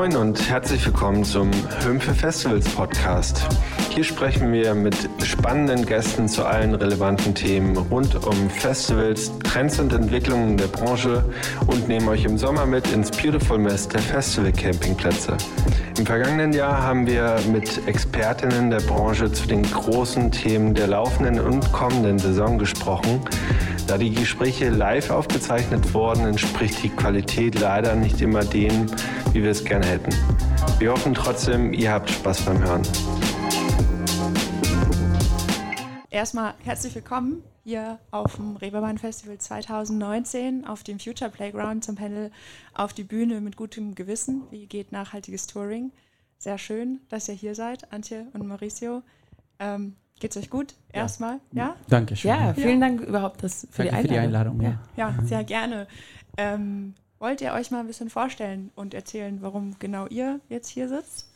Moin und herzlich willkommen zum Hümpfe Festivals Podcast. Hier sprechen wir mit spannenden Gästen zu allen relevanten Themen rund um Festivals, Trends und Entwicklungen der Branche und nehmen euch im Sommer mit ins Beautiful Mess der Festival Campingplätze. Im vergangenen Jahr haben wir mit Expertinnen der Branche zu den großen Themen der laufenden und kommenden Saison gesprochen. Da die Gespräche live aufgezeichnet wurden, entspricht die Qualität leider nicht immer dem, wie wir es gerne hätten. Wir hoffen trotzdem, ihr habt Spaß beim Hören. Erstmal herzlich willkommen hier auf dem Reeperbahn Festival 2019 auf dem Future Playground zum Panel auf die Bühne mit gutem Gewissen. Wie geht nachhaltiges Touring? Sehr schön, dass ihr hier seid, Antje und Mauricio. Ähm, Geht's euch gut? Erstmal, ja? ja? Dankeschön. Ja, vielen ja. Dank überhaupt das für, Danke die, Einladung. Für die Einladung. Ja, ja sehr gerne. Ähm, wollt ihr euch mal ein bisschen vorstellen und erzählen, warum genau ihr jetzt hier sitzt?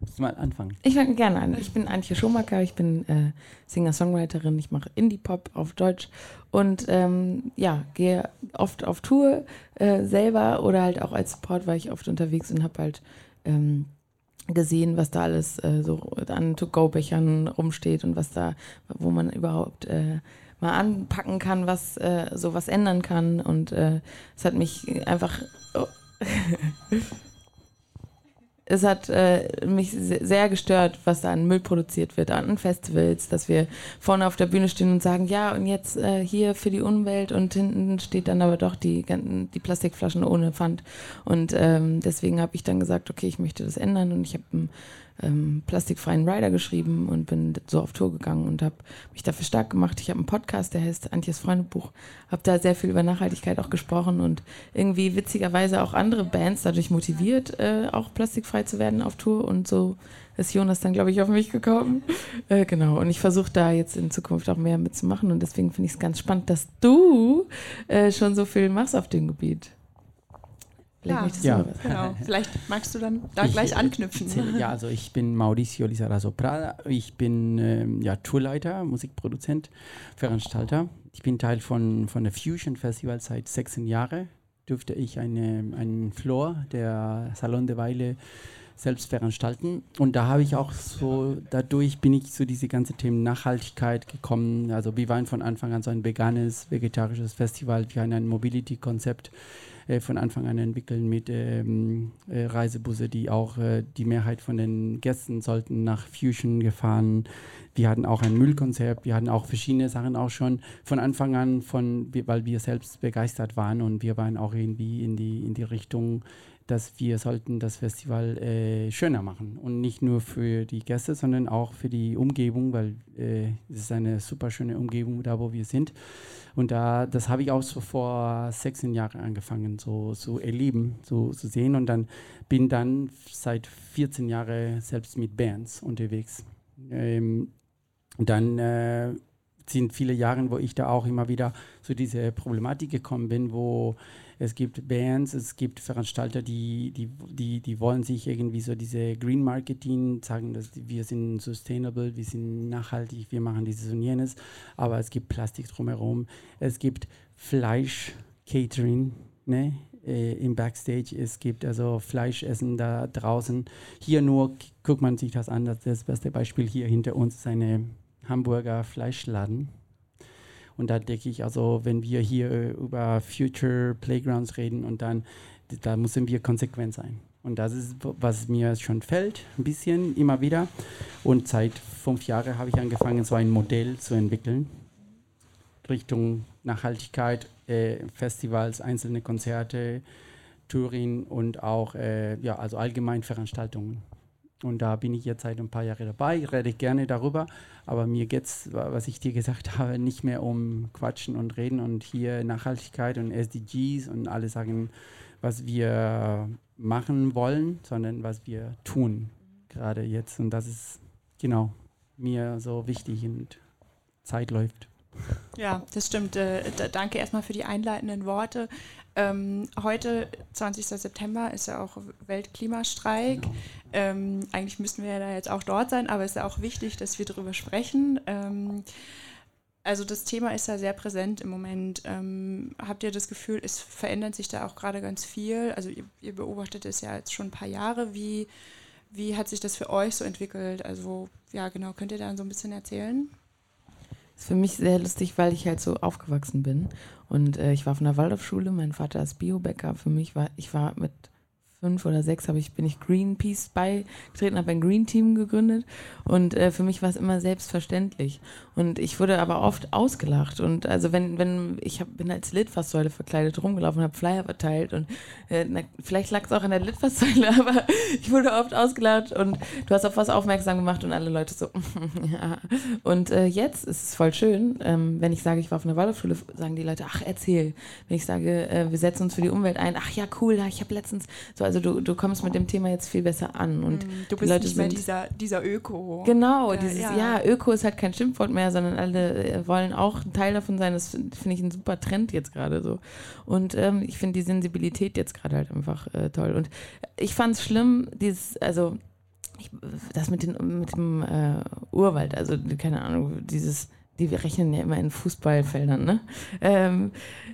Willst du mal anfangen? Ich fange gerne an. Ich bin Antje Schumacher, ich bin äh, Singer-Songwriterin, ich mache Indie-Pop auf Deutsch und ähm, ja, gehe oft auf Tour äh, selber oder halt auch als Support war ich oft unterwegs und habe halt ähm, gesehen, was da alles äh, so an To-Go-Bechern rumsteht und was da, wo man überhaupt äh, mal anpacken kann, was äh, so was ändern kann. Und äh, es hat mich einfach. Oh. es hat äh, mich sehr gestört, was da an Müll produziert wird an Festivals, dass wir vorne auf der Bühne stehen und sagen, ja, und jetzt äh, hier für die Umwelt und hinten steht dann aber doch die, die Plastikflaschen ohne Pfand. Und ähm, deswegen habe ich dann gesagt, okay, ich möchte das ändern und ich habe ein ähm, plastikfreien Rider geschrieben und bin so auf Tour gegangen und habe mich dafür stark gemacht. Ich habe einen Podcast, der heißt Antjes Freundebuch, habe da sehr viel über Nachhaltigkeit auch gesprochen und irgendwie witzigerweise auch andere Bands dadurch motiviert, äh, auch plastikfrei zu werden auf Tour und so ist Jonas dann, glaube ich, auf mich gekommen. Äh, genau, und ich versuche da jetzt in Zukunft auch mehr mitzumachen und deswegen finde ich es ganz spannend, dass du äh, schon so viel machst auf dem Gebiet. Vielleicht ja, ja. Genau. Vielleicht magst du dann da ich, gleich anknüpfen. Ja, also ich bin Mauricio Lizarazo Prada. Ich bin ähm, ja, Tourleiter, Musikproduzent, Veranstalter. Ich bin Teil von, von der Fusion Festival seit 16 Jahren. Dürfte ich eine, einen Floor der Salon de Weile selbst veranstalten. Und da habe ich auch so, dadurch bin ich zu diese ganze Themen Nachhaltigkeit gekommen. Also wir waren von Anfang an so ein veganes, vegetarisches Festival. Wir haben ein Mobility-Konzept äh, von Anfang an entwickeln mit ähm, äh, Reisebusse, die auch äh, die Mehrheit von den Gästen sollten nach Fusion gefahren. Wir hatten auch ein Müllkonzept, wir hatten auch verschiedene Sachen auch schon von Anfang an, von, weil wir selbst begeistert waren und wir waren auch irgendwie in die, in die Richtung dass wir sollten das Festival äh, schöner machen und nicht nur für die Gäste, sondern auch für die Umgebung, weil äh, es ist eine super schöne Umgebung da, wo wir sind. Und da, das habe ich auch so vor 16 Jahren angefangen, so zu so erleben, so zu so sehen. Und dann bin dann seit 14 Jahren selbst mit Bands unterwegs. Ähm, dann äh, sind viele Jahre, wo ich da auch immer wieder zu dieser Problematik gekommen bin, wo es gibt Bands, es gibt Veranstalter, die, die, die, die wollen sich irgendwie so diese Green Marketing sagen, dass wir sind sustainable, wir sind nachhaltig, wir machen dieses und jenes, aber es gibt Plastik drumherum. Es gibt Fleisch, Catering, ne? Äh, im Backstage. Es gibt also Fleischessen da draußen. Hier nur guckt man sich das an. Das beste Beispiel hier hinter uns ist eine Hamburger Fleischladen. Und da denke ich, also wenn wir hier über Future Playgrounds reden und dann, da müssen wir konsequent sein. Und das ist, was mir schon fällt, ein bisschen immer wieder. Und seit fünf Jahren habe ich angefangen, so ein Modell zu entwickeln. Richtung Nachhaltigkeit, äh, Festivals, einzelne Konzerte, Touring und auch äh, ja, also allgemein Veranstaltungen. Und da bin ich jetzt seit ein paar Jahren dabei, rede gerne darüber, aber mir geht es, was ich dir gesagt habe, nicht mehr um Quatschen und Reden und hier Nachhaltigkeit und SDGs und alle sagen, was wir machen wollen, sondern was wir tun gerade jetzt. Und das ist genau mir so wichtig und Zeit läuft. Ja, das stimmt. Äh, danke erstmal für die einleitenden Worte. Ähm, heute, 20. September, ist ja auch Weltklimastreik. Genau. Ähm, eigentlich müssten wir ja da jetzt auch dort sein, aber es ist ja auch wichtig, dass wir darüber sprechen. Ähm, Also das Thema ist ja sehr präsent im Moment. Ähm, habt ihr das Gefühl, es verändert sich da auch gerade ganz viel? Also ihr, ihr, beobachtet es ja jetzt schon ein paar Jahre. Wie, wie hat sich das für euch so entwickelt? Also ja, genau, könnt ihr da so ein bisschen erzählen? Ist für mich sehr lustig, weil ich halt so aufgewachsen bin. Und äh, ich war von der Waldorfschule, mein Vater ist Biobäcker. Für mich war, ich war mit fünf oder sechs habe ich, bin ich Greenpeace beigetreten, habe ein Green Team gegründet und äh, für mich war es immer selbstverständlich. Und ich wurde aber oft ausgelacht. Und also wenn, wenn, ich hab, bin als Litfaßsäule verkleidet rumgelaufen, habe Flyer verteilt und äh, na, vielleicht lag es auch an der Litfaßsäule, aber ich wurde oft ausgelacht und du hast auf was aufmerksam gemacht und alle Leute so, ja. Und äh, jetzt ist es voll schön, ähm, wenn ich sage, ich war auf einer Waldorfschule, sagen die Leute, ach erzähl. Wenn ich sage, äh, wir setzen uns für die Umwelt ein, ach ja cool, ich habe letztens so also du, du kommst mit dem Thema jetzt viel besser an. Und mm, du bist Leute nicht mehr dieser, dieser Öko. Genau, ja, dieses, ja. ja. Öko ist halt kein Schimpfwort mehr, sondern alle äh, wollen auch ein Teil davon sein. Das finde ich ein super Trend jetzt gerade so. Und ähm, ich finde die Sensibilität jetzt gerade halt einfach äh, toll. Und ich fand es schlimm, dieses, also ich, das mit, den, mit dem äh, Urwald, also keine Ahnung, dieses, die wir rechnen ja immer in Fußballfeldern, ne? Ähm,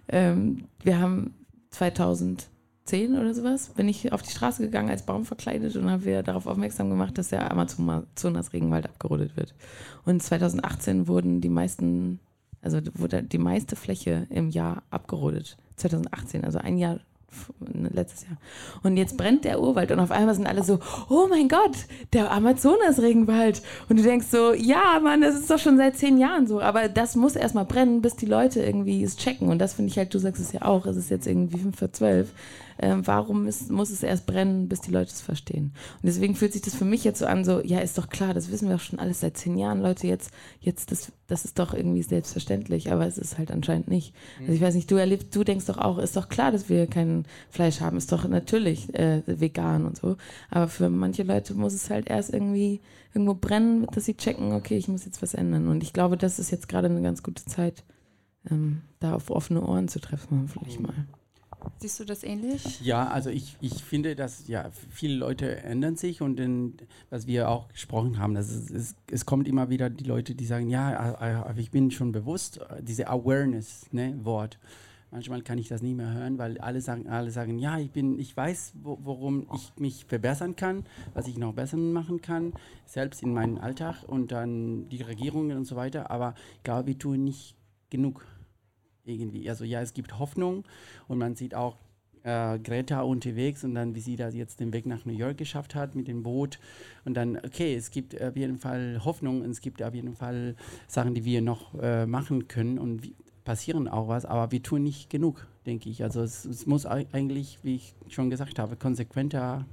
ähm, wir haben 2000 10 oder sowas, bin ich auf die Straße gegangen als Baum verkleidet und habe wir darauf aufmerksam gemacht, dass der Amazonas-Regenwald abgerodet wird. Und 2018 wurden die meisten, also wurde die meiste Fläche im Jahr abgerodet. 2018, also ein Jahr letztes Jahr. Und jetzt brennt der Urwald und auf einmal sind alle so, oh mein Gott, der Amazonas-Regenwald. Und du denkst so, ja, Mann, das ist doch schon seit zehn Jahren so. Aber das muss erstmal brennen, bis die Leute irgendwie es checken. Und das finde ich halt, du sagst es ja auch, es ist jetzt irgendwie fünf vor zwölf ähm, warum ist, muss es erst brennen, bis die Leute es verstehen? Und deswegen fühlt sich das für mich jetzt so an, so, ja, ist doch klar, das wissen wir auch schon alles seit zehn Jahren, Leute, jetzt, jetzt, das, das ist doch irgendwie selbstverständlich, aber es ist halt anscheinend nicht. Also ich weiß nicht, du erlebst, du denkst doch auch, ist doch klar, dass wir kein Fleisch haben, ist doch natürlich äh, vegan und so, aber für manche Leute muss es halt erst irgendwie irgendwo brennen, dass sie checken, okay, ich muss jetzt was ändern. Und ich glaube, das ist jetzt gerade eine ganz gute Zeit, ähm, da auf offene Ohren zu treffen, vielleicht mal. Siehst du das ähnlich? Ja, also ich, ich finde, dass ja viele Leute ändern sich und in, was wir auch gesprochen haben, dass es, es, es kommt immer wieder die Leute, die sagen, ja, aber ich bin schon bewusst, diese Awareness, ne. Manchmal kann ich das nicht mehr hören, weil alle sagen, alle sagen, ja, ich bin, ich weiß, wo, worum ich mich verbessern kann, was ich noch besser machen kann, selbst in meinem Alltag und dann die Regierungen und so weiter. Aber ich glaube, wir tun nicht genug irgendwie. Also ja, es gibt Hoffnung und man sieht auch äh, Greta unterwegs und dann, wie sie da jetzt den Weg nach New York geschafft hat mit dem Boot. Und dann, okay, es gibt auf jeden Fall Hoffnung und es gibt auf jeden Fall Sachen, die wir noch äh, machen können und wie, passieren auch was, aber wir tun nicht genug, denke ich. Also es, es muss eigentlich, wie ich schon gesagt habe, konsequenter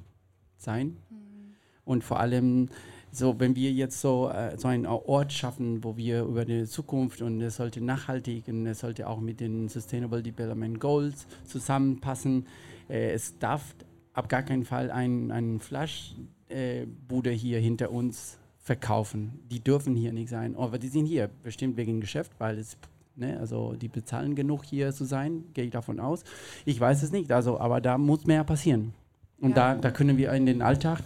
sein mhm. und vor allem so, wenn wir jetzt so, äh, so einen Ort schaffen, wo wir über die Zukunft und es sollte nachhaltig und es sollte auch mit den Sustainable Development Goals zusammenpassen. Äh, es darf ab gar keinen Fall ein, ein Flaschbude äh, hier hinter uns verkaufen. Die dürfen hier nicht sein. Aber die sind hier bestimmt wegen Geschäft, weil es Ne, also die bezahlen genug hier zu sein, gehe ich davon aus. Ich weiß es nicht, also, aber da muss mehr passieren. Und ja. da, da können wir in den Alltag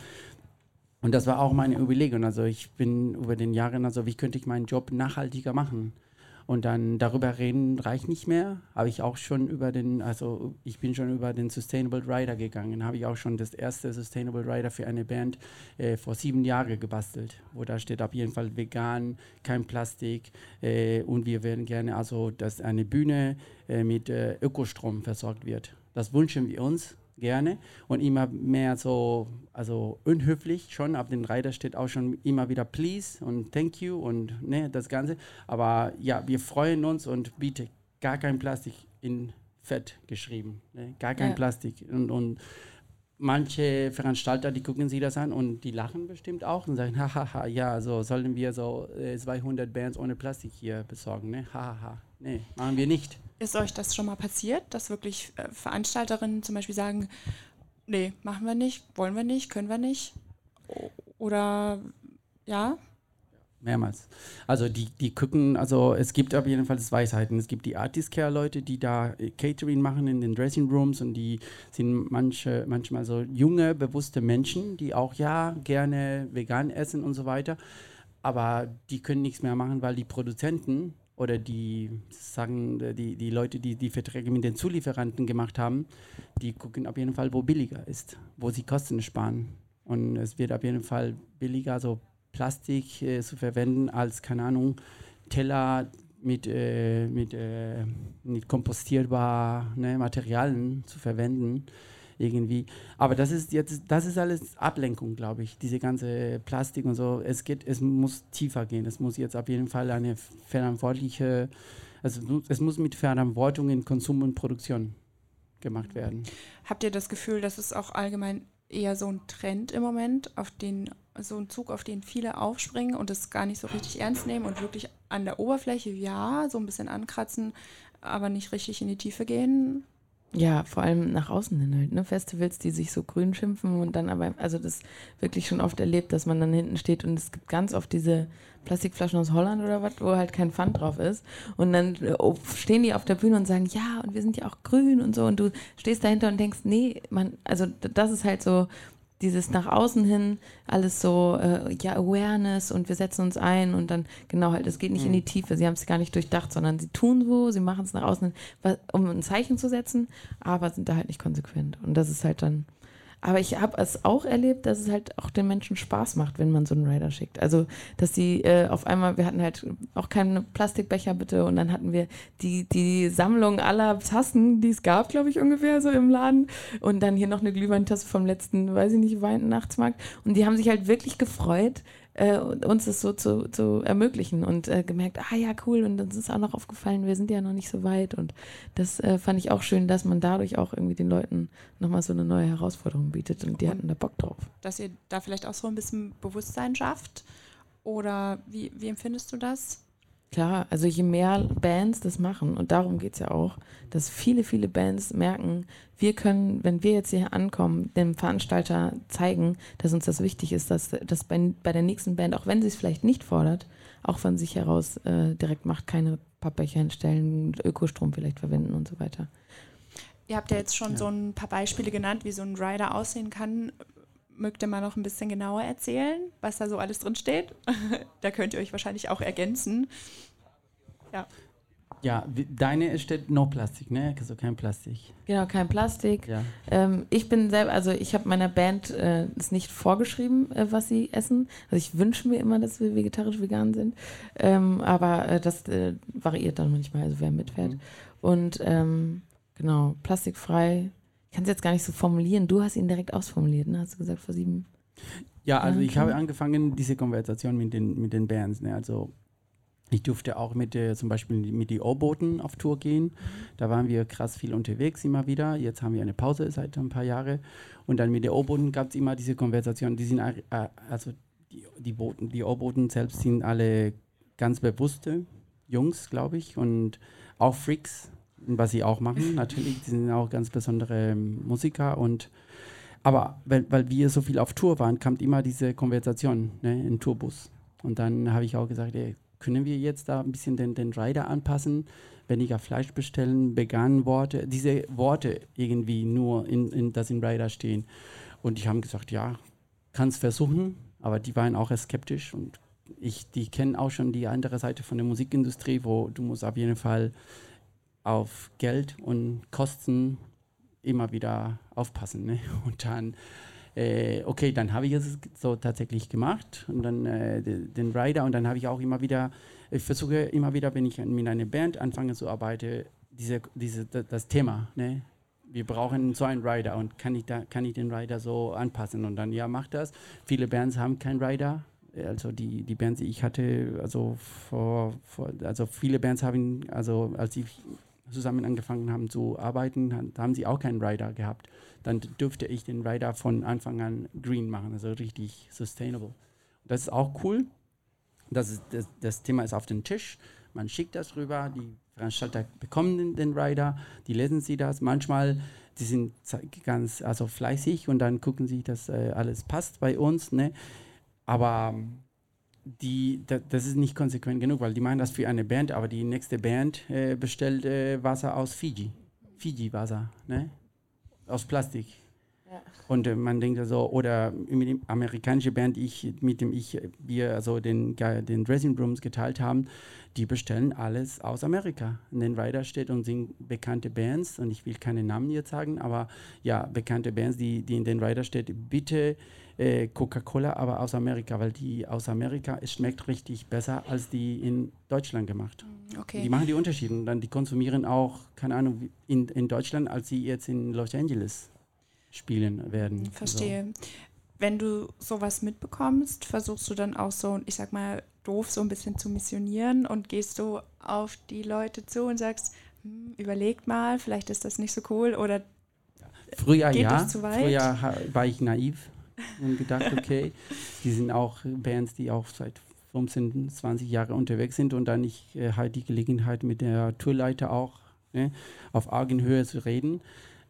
und das war auch meine Überlegung. Also ich bin über den Jahren, also wie könnte ich meinen Job nachhaltiger machen? Und dann darüber reden reicht nicht mehr. Habe ich auch schon über den, also ich bin schon über den Sustainable Rider gegangen. Habe ich auch schon das erste Sustainable Rider für eine Band äh, vor sieben Jahren gebastelt, wo da steht auf jeden Fall vegan, kein Plastik äh, und wir werden gerne also, dass eine Bühne äh, mit äh, Ökostrom versorgt wird. Das wünschen wir uns gerne und immer mehr so, also unhöflich schon. Auf den Reiter steht auch schon immer wieder please und thank you und ne, das Ganze. Aber ja, wir freuen uns und biete gar kein Plastik in Fett geschrieben. Ne? Gar kein ja. Plastik. Und, und manche Veranstalter, die gucken sich das an und die lachen bestimmt auch und sagen, hahaha, ja, so sollen wir so 200 äh, Bands ohne Plastik hier besorgen, ne? Hahaha. Nee, machen wir nicht. Ist euch das schon mal passiert, dass wirklich äh, Veranstalterinnen zum Beispiel sagen, nee, machen wir nicht, wollen wir nicht, können wir nicht? Oder ja? Mehrmals. Also die, die gucken, also es gibt auf jeden Fall zwei Seiten. Es gibt die Artist Care Leute, die da äh, Catering machen in den Dressing Rooms und die sind manche, manchmal so junge, bewusste Menschen, die auch ja gerne vegan essen und so weiter. Aber die können nichts mehr machen, weil die Produzenten oder die sagen, die, die Leute, die die Verträge mit den Zulieferanten gemacht haben, die gucken auf jeden Fall, wo billiger ist, wo sie Kosten sparen. Und es wird auf jeden Fall billiger, so Plastik äh, zu verwenden, als, keine Ahnung, Teller mit, äh, mit, äh, mit kompostierbaren ne, Materialien zu verwenden irgendwie. Aber das ist jetzt, das ist alles Ablenkung, glaube ich. Diese ganze Plastik und so. Es geht, es muss tiefer gehen. Es muss jetzt auf jeden Fall eine verantwortliche, also es muss mit Verantwortung in Konsum und Produktion gemacht werden. Habt ihr das Gefühl, dass es auch allgemein eher so ein Trend im Moment, auf den so ein Zug, auf den viele aufspringen und es gar nicht so richtig ernst nehmen und wirklich an der Oberfläche, ja, so ein bisschen ankratzen, aber nicht richtig in die Tiefe gehen? Ja, vor allem nach außen hin halt, ne? Festivals, die sich so grün schimpfen und dann aber, also das wirklich schon oft erlebt, dass man dann hinten steht und es gibt ganz oft diese Plastikflaschen aus Holland oder was, wo halt kein Pfand drauf ist. Und dann oh, stehen die auf der Bühne und sagen, ja, und wir sind ja auch grün und so. Und du stehst dahinter und denkst, nee, man, also das ist halt so, dieses nach außen hin alles so, äh, ja, Awareness und wir setzen uns ein und dann, genau halt, es geht nicht mhm. in die mhm. Tiefe, sie haben es gar nicht durchdacht, sondern sie tun so, sie machen es nach außen hin, um ein Zeichen zu setzen, aber sind da halt nicht konsequent. Und das ist halt dann, aber ich habe es auch erlebt, dass es halt auch den Menschen Spaß macht, wenn man so einen Rider schickt. Also, dass sie äh, auf einmal, wir hatten halt auch keine Plastikbecher bitte und dann hatten wir die, die Sammlung aller Tassen, die es gab, glaube ich, ungefähr so im Laden. Und dann hier noch eine Glühweintasse vom letzten, weiß ich nicht, Weihnachtsmarkt. Und die haben sich halt wirklich gefreut, äh, uns das so zu, zu ermöglichen und äh, gemerkt, ah ja, cool, und uns ist auch noch aufgefallen, wir sind ja noch nicht so weit und das äh, fand ich auch schön, dass man dadurch auch irgendwie den Leuten nochmal so eine neue Herausforderung bietet und die und hatten da Bock drauf. Dass ihr da vielleicht auch so ein bisschen Bewusstsein schafft oder wie, wie empfindest du das? Klar, also je mehr Bands das machen, und darum geht es ja auch, dass viele, viele Bands merken, wir können, wenn wir jetzt hier ankommen, dem Veranstalter zeigen, dass uns das wichtig ist, dass das bei, bei der nächsten Band, auch wenn sie es vielleicht nicht fordert, auch von sich heraus äh, direkt macht, keine Pappbecher hinstellen, Ökostrom vielleicht verwenden und so weiter. Ihr habt ja jetzt schon ja. so ein paar Beispiele genannt, wie so ein Rider aussehen kann. Mögt ihr mal noch ein bisschen genauer erzählen, was da so alles drin steht? da könnt ihr euch wahrscheinlich auch ergänzen. Ja. Ja, deine steht no Plastik, ne? Also kein Plastik. Genau, kein Plastik. Ja. Ähm, ich bin selber, also ich habe meiner Band äh, ist nicht vorgeschrieben, äh, was sie essen. Also ich wünsche mir immer, dass wir vegetarisch vegan sind. Ähm, aber äh, das äh, variiert dann manchmal, also wer mitfährt. Mhm. Und ähm, genau, plastikfrei. Ich kann es jetzt gar nicht so formulieren. Du hast ihn direkt ausformuliert, ne? Hast du gesagt vor sieben. Ja, also ich habe angefangen, diese Konversation mit den, mit den Bands, ne? Also ich durfte auch mit der, zum Beispiel mit den O-Booten auf Tour gehen. Da waren wir krass viel unterwegs immer wieder. Jetzt haben wir eine Pause seit ein paar Jahren. Und dann mit den O-Booten gab es immer diese Konversation. Die sind, äh, also die, die Booten, die O-Booten selbst sind alle ganz bewusste Jungs, glaube ich. Und auch Freaks, was sie auch machen. Natürlich, die sind auch ganz besondere Musiker. Und aber weil, weil wir so viel auf Tour waren, kam immer diese Konversation ne, in Tourbus. Und dann habe ich auch gesagt, ey, können wir jetzt da ein bisschen den, den Rider anpassen, weniger Fleisch bestellen, veganen Worte, diese Worte irgendwie nur, in, in, das im Rider stehen. Und die haben gesagt, ja, kann es versuchen, aber die waren auch skeptisch und ich, die kennen auch schon die andere Seite von der Musikindustrie, wo du musst auf jeden Fall auf Geld und Kosten immer wieder aufpassen. Ne? Und dann äh, okay, dann habe ich es so tatsächlich gemacht und dann äh, den Rider und dann habe ich auch immer wieder, ich versuche immer wieder, wenn ich mit einer Band anfange zu arbeiten, diese, diese, das Thema, ne? wir brauchen so einen Rider und kann ich, da, kann ich den Rider so anpassen und dann, ja, mach das. Viele Bands haben keinen Rider, also die, die Bands, die ich hatte, also vor, vor also viele Bands haben, also als ich zusammen angefangen haben zu arbeiten, haben sie auch keinen Rider gehabt. Dann dürfte ich den Rider von Anfang an green machen, also richtig sustainable. Das ist auch cool. Das, ist, das, das Thema ist auf dem Tisch. Man schickt das rüber, die Veranstalter bekommen den, den Rider, die lesen sie das. Manchmal, die sind ganz also fleißig und dann gucken sie, dass äh, alles passt bei uns. Ne? Aber die, da, das ist nicht konsequent genug, weil die meinen das für eine Band, aber die nächste Band äh, bestellt äh, Wasser aus Fiji. Fiji-Wasser, ne? Aus Plastik. Und äh, man denkt so, oder mit dem amerikanischen Band, ich, mit dem ich, wir also den, den Dressing Rooms geteilt haben, die bestellen alles aus Amerika. In den Rider steht und sind bekannte Bands, und ich will keine Namen jetzt sagen, aber ja, bekannte Bands, die, die in den Rider steht, bitte äh, Coca-Cola, aber aus Amerika, weil die aus Amerika, es schmeckt richtig besser als die in Deutschland gemacht. Mm, okay. Die machen die Unterschiede und dann die konsumieren auch, keine Ahnung, in, in Deutschland, als sie jetzt in Los Angeles spielen werden. Verstehe. So. Wenn du sowas mitbekommst, versuchst du dann auch so, ich sag mal, doof so ein bisschen zu missionieren und gehst du auf die Leute zu und sagst, hm, überlegt mal, vielleicht ist das nicht so cool oder Früher ja, früher war ich naiv und gedacht, okay, die sind auch Bands, die auch seit 15, 20 Jahren unterwegs sind und dann ich äh, halt die Gelegenheit mit der Tourleiter auch ne, auf Augenhöhe zu reden.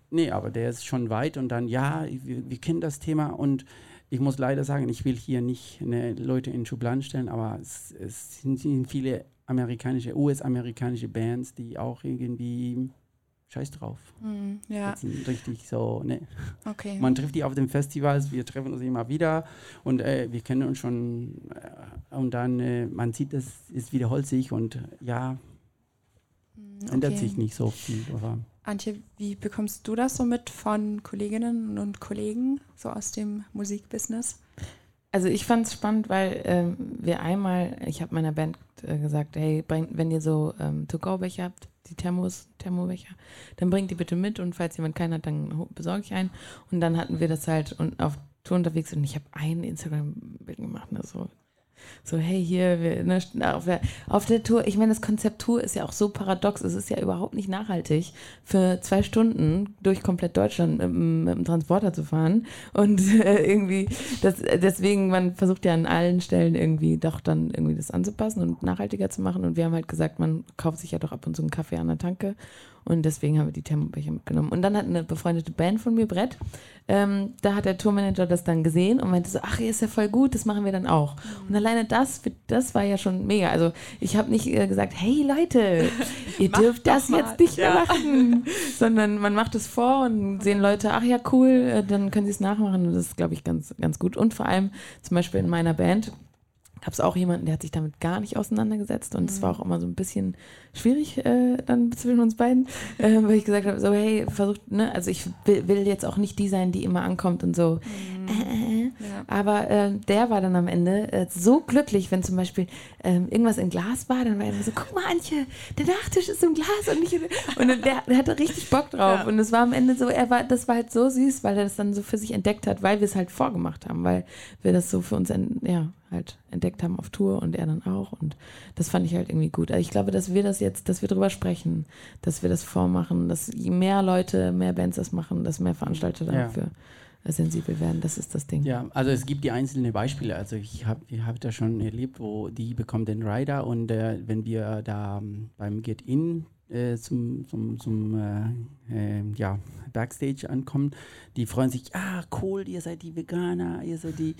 Nee, aber der ist schon weit und dann, ja, wir, wir kennen das Thema und ich muss leider sagen, ich will hier nicht ne, Leute in Schubladen stellen, aber es, es sind viele amerikanische, US-amerikanische Bands, die auch irgendwie scheiß drauf. Mm, ja. Das sind richtig so, ne. Okay. Man trifft die auf den Festivals, wir treffen uns immer wieder und äh, wir kennen uns schon äh, und dann, äh, man sieht, es, es wiederholt sich und ja, okay. ändert sich nicht so viel. Aber Antje, wie bekommst du das so mit von Kolleginnen und Kollegen, so aus dem Musikbusiness? Also ich fand es spannend, weil ähm, wir einmal, ich habe meiner Band äh, gesagt, hey, bring, wenn ihr so ähm, To-Go-Becher habt, die Thermos, Thermobecher, dann bringt die bitte mit und falls jemand keinen hat, dann besorge ich einen. Und dann hatten wir das halt und auf Tour unterwegs und ich habe ein Instagram-Bild gemacht, ne, so so, hey, hier, wir, ne, auf, der, auf der Tour, ich meine, das Konzept Tour ist ja auch so paradox, es ist ja überhaupt nicht nachhaltig, für zwei Stunden durch komplett Deutschland mit, mit dem Transporter zu fahren. Und äh, irgendwie, das, deswegen, man versucht ja an allen Stellen irgendwie doch dann irgendwie das anzupassen und nachhaltiger zu machen. Und wir haben halt gesagt, man kauft sich ja doch ab und zu einen Kaffee an der Tanke und deswegen haben wir die Thermobecher mitgenommen. Und dann hat eine befreundete Band von mir, Brett, ähm, da hat der Tourmanager das dann gesehen und meinte so, ach, hier ist ja voll gut, das machen wir dann auch. Und alleine das, das war ja schon mega. Also ich habe nicht äh, gesagt, hey Leute, ihr dürft das mal. jetzt nicht ja. mehr machen, sondern man macht es vor und sehen Leute, ach ja, cool, äh, dann können sie es nachmachen. Und das ist, glaube ich, ganz, ganz gut. Und vor allem zum Beispiel in meiner Band, gab es auch jemanden, der hat sich damit gar nicht auseinandergesetzt und es mhm. war auch immer so ein bisschen schwierig äh, dann zwischen uns beiden, äh, weil ich gesagt habe, so hey, versucht, ne, also ich will, will, jetzt auch nicht die sein, die immer ankommt und so, mhm. äh, ja. aber äh, der war dann am Ende äh, so glücklich, wenn zum Beispiel ähm, irgendwas im Glas war, dann war er so, guck mal Antje, der Nachtisch ist im Glas und nicht und der, der, hatte richtig Bock drauf ja. und es war am Ende so, er war, das war halt so süß, weil er das dann so für sich entdeckt hat, weil wir es halt vorgemacht haben, weil wir das so für uns, ja, halt entdeckt haben auf Tour und er dann auch. Und das fand ich halt irgendwie gut. Also ich glaube, dass wir das jetzt, dass wir drüber sprechen, dass wir das vormachen, dass je mehr Leute, mehr Bands das machen, dass mehr Veranstalter dafür ja. sensibel werden. Das ist das Ding. Ja, also es gibt die einzelnen Beispiele. Also ich habe ich hab das schon erlebt, wo die bekommen den Rider und äh, wenn wir da ähm, beim Get-In äh, zum, zum, zum äh, äh, ja, Backstage ankommen, die freuen sich, ah, cool, ihr seid die Veganer, ihr seid die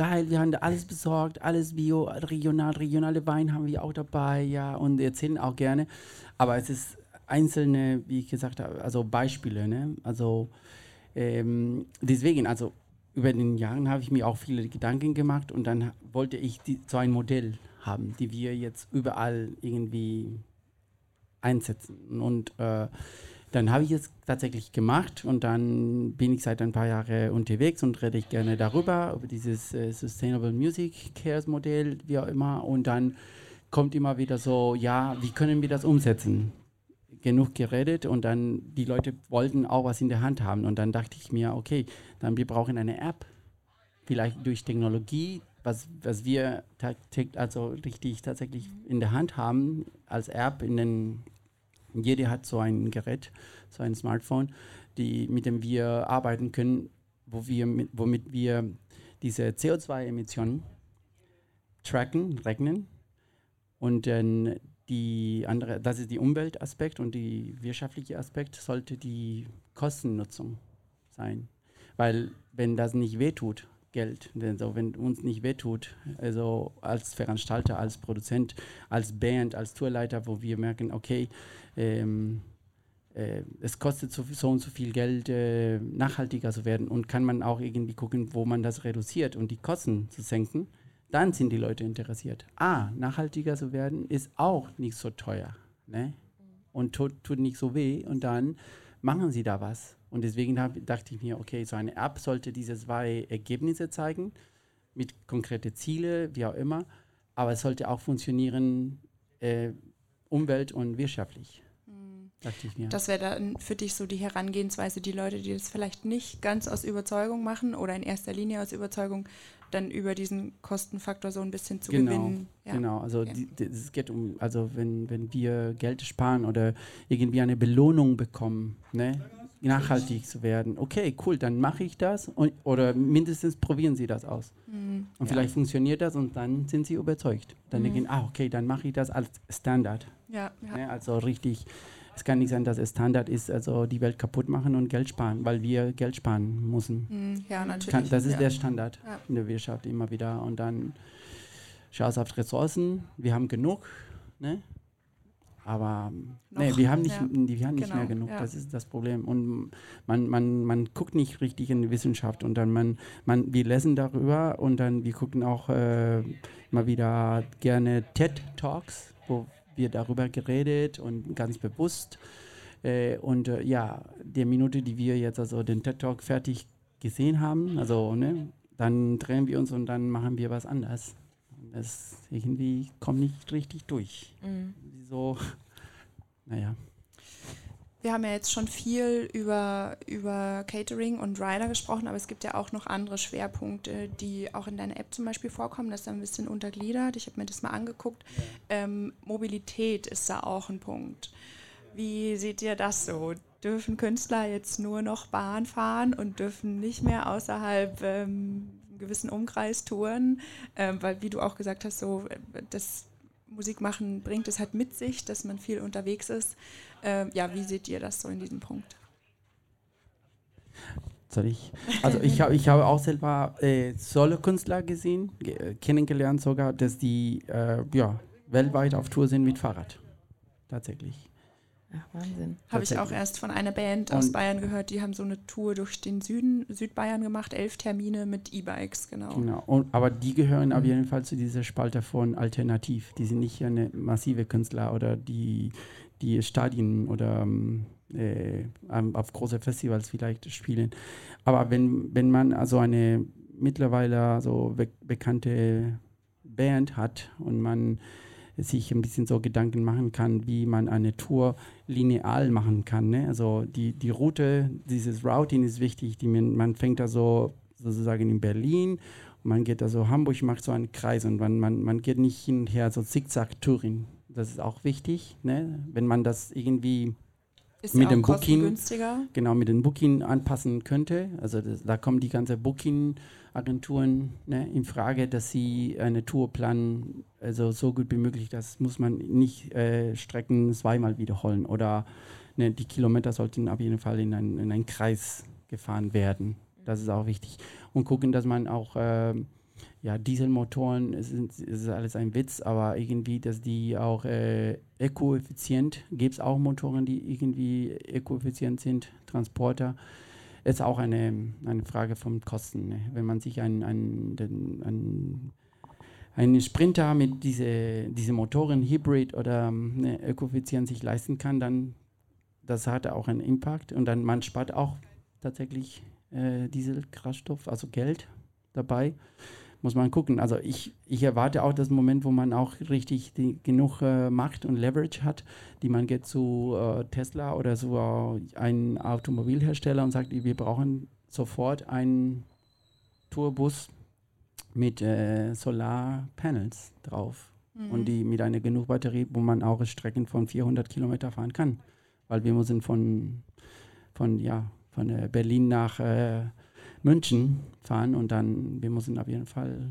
geil, wir haben da alles besorgt, alles bio, regional, regionale Wein haben wir auch dabei, ja, und erzählen auch gerne. Aber es ist einzelne, wie ich gesagt habe, also Beispiele, ne? Also ähm, deswegen, also über den Jahren habe ich mir auch viele Gedanken gemacht und dann wollte ich die, so ein Modell haben, die wir jetzt überall irgendwie einsetzen. Und äh, dann habe ich es tatsächlich gemacht und dann bin ich seit ein paar Jahren unterwegs und rede ich gerne darüber, über dieses äh, Sustainable Music Cares Modell, wie auch immer. Und dann kommt immer wieder so, ja, wie können wir das umsetzen? Genug geredet und dann die Leute wollten auch was in der Hand haben. Und dann dachte ich mir, okay, dann wir brauchen eine App, vielleicht durch Technologie, was, was wir also richtig tatsächlich in der Hand haben als App in den jeder hat so ein Gerät, so ein Smartphone, die, mit dem wir arbeiten können, wo wir mit, womit wir diese CO2-Emissionen tracken, rechnen. Und dann die andere, das ist die Umweltaspekt und die wirtschaftliche Aspekt sollte die Kostennutzung sein. Weil wenn das nicht wehtut, Geld. Also wenn uns nicht wehtut, also als Veranstalter, als Produzent, als Band, als Tourleiter, wo wir merken, okay, ähm, äh, es kostet so, so, und so viel Geld, äh, nachhaltiger zu werden und kann man auch irgendwie gucken, wo man das reduziert und die Kosten zu senken, dann sind die Leute interessiert. Ah, nachhaltiger zu werden ist auch nicht so teuer ne? und tut, tut nicht so weh und dann machen sie da was. Und deswegen hab, dachte ich mir, okay, so eine App sollte diese zwei Ergebnisse zeigen, mit konkreten Zielen, wie auch immer, aber es sollte auch funktionieren, äh, umwelt- und wirtschaftlich. Dachte ich mir. Das wäre dann für dich so die Herangehensweise, die Leute, die das vielleicht nicht ganz aus Überzeugung machen oder in erster Linie aus Überzeugung, dann über diesen Kostenfaktor so ein bisschen zu genau, gewinnen. Ja. Genau, also die, es geht um, also wenn, wenn wir Geld sparen oder irgendwie eine Belohnung bekommen, ne, nachhaltig zu werden, okay, cool, dann mache ich das und, oder mindestens probieren Sie das aus. Mhm. Und ja. vielleicht funktioniert das und dann sind Sie überzeugt. Dann Mhm. denken, ah, okay, dann mache ich das als Standard. Ja, ja. Ne? Also richtig, es kann nicht sein, dass es Standard ist, also die Welt kaputt machen und Geld sparen, weil wir Geld sparen müssen. Mhm. ja natürlich. Kann, das ist der Standard in der Wirtschaft immer wieder. Und dann schaust auf Ressourcen, wir haben genug, ne? Aber nee, wir haben nicht, ja. wir haben nicht Genau, mehr genug, ja. das ist das Problem. Und man, man, man guckt nicht richtig in die Wissenschaft und dann man, man wir lesen darüber und dann wir gucken auch äh, mal wieder gerne TED-Talks, wo wir darüber geredet und ganz bewusst. Äh, und äh, ja, der Minute, die wir jetzt also den TED-Talk fertig gesehen haben, also ne, dann drehen wir uns und dann machen wir was anderes. Das irgendwie kommt nicht richtig durch. Mhm. So, naja. Wir haben ja jetzt schon viel über, über Catering und Rider gesprochen, aber es gibt ja auch noch andere Schwerpunkte, die auch in deiner App zum Beispiel vorkommen. Das ist da ein bisschen untergliedert. Ich habe mir das mal angeguckt. Ähm, Mobilität ist da auch ein Punkt. Wie seht ihr das so? Dürfen Künstler jetzt nur noch Bahn fahren und dürfen nicht mehr außerhalb ähm, gewissen Umkreis touren? Ähm, weil, wie du auch gesagt hast, so äh, das Musik machen bringt es halt mit sich, dass man viel unterwegs ist. Ähm, ja, wie seht ihr das so in diesem Punkt? Soll ich? Also ich habe ich habe auch selber äh, Solo-Künstler gesehen, ge äh, kennengelernt sogar, dass die äh, ja, weltweit auf Tour sind mit Fahrrad. Tatsächlich. Ach, Wahnsinn. Habe ich auch erst von einer Band aus Und- Bayern gehört, die haben so eine Tour durch den Süden, Südbayern gemacht, elf Termine mit E-Bikes, genau. Genau. Und, aber die gehören auf Mhm. jeden Fall zu dieser Spalte von Alternativ. Die sind nicht eine massive Künstler oder die, die Stadien oder ähm, äh, auf große Festivals vielleicht spielen. Aber wenn, wenn man also eine mittlerweile so be bekannte Band hat und man sich ein bisschen so Gedanken machen kann, wie man eine Tour lineal machen kann. Ne? Also die, die Route, dieses Routing ist wichtig. Die, man, man fängt da so sozusagen in Berlin man geht da so Hamburg, macht so einen Kreis und man, man, man geht nicht hin und her so Zickzack-Touring. Das ist auch wichtig, ne? wenn man das irgendwie Ist mit dem Booking- genau mit den Booking anpassen könnte. Also das, da kommen die ganze Booking-Agenturen ne, in Frage, dass sie eine Tour planen, also so gut wie möglich. Das muss man nicht äh, Strecken zweimal wiederholen oder ne, die Kilometer sollten auf jeden Fall in, ein, in einen Kreis gefahren werden. Das ist auch wichtig. Und gucken, dass man auch ähm, ja, Dieselmotoren, es ist, es ist alles ein Witz, aber irgendwie, dass die auch äh, ökoeffizient, gibt es auch Motoren, die irgendwie ökoeffizient sind, Transporter. Ist auch eine, eine Frage vom Kosten. Ne? Wenn man sich einen, einen, einen, einen Sprinter mit diese, diese Motoren, Hybrid oder ne, ökoeffizient sich leisten kann, dann das hat auch einen Impact und dann man spart auch tatsächlich äh, Dieselkraftstoff, also Geld dabei muss man gucken. Also ich, ich erwarte auch das Moment, wo man auch richtig die, genug äh, Macht und Leverage hat, die man geht zu äh, Tesla oder so äh, einen Automobilhersteller und sagt, wir brauchen sofort einen Tourbus mit äh, Solarpanels drauf Mhm. und die mit einer genug Batterie, wo man auch Strecken von 400 Kilometer fahren kann, weil wir müssen von von ja von äh, Berlin nach äh, München fahren und dann, wir müssen auf jeden Fall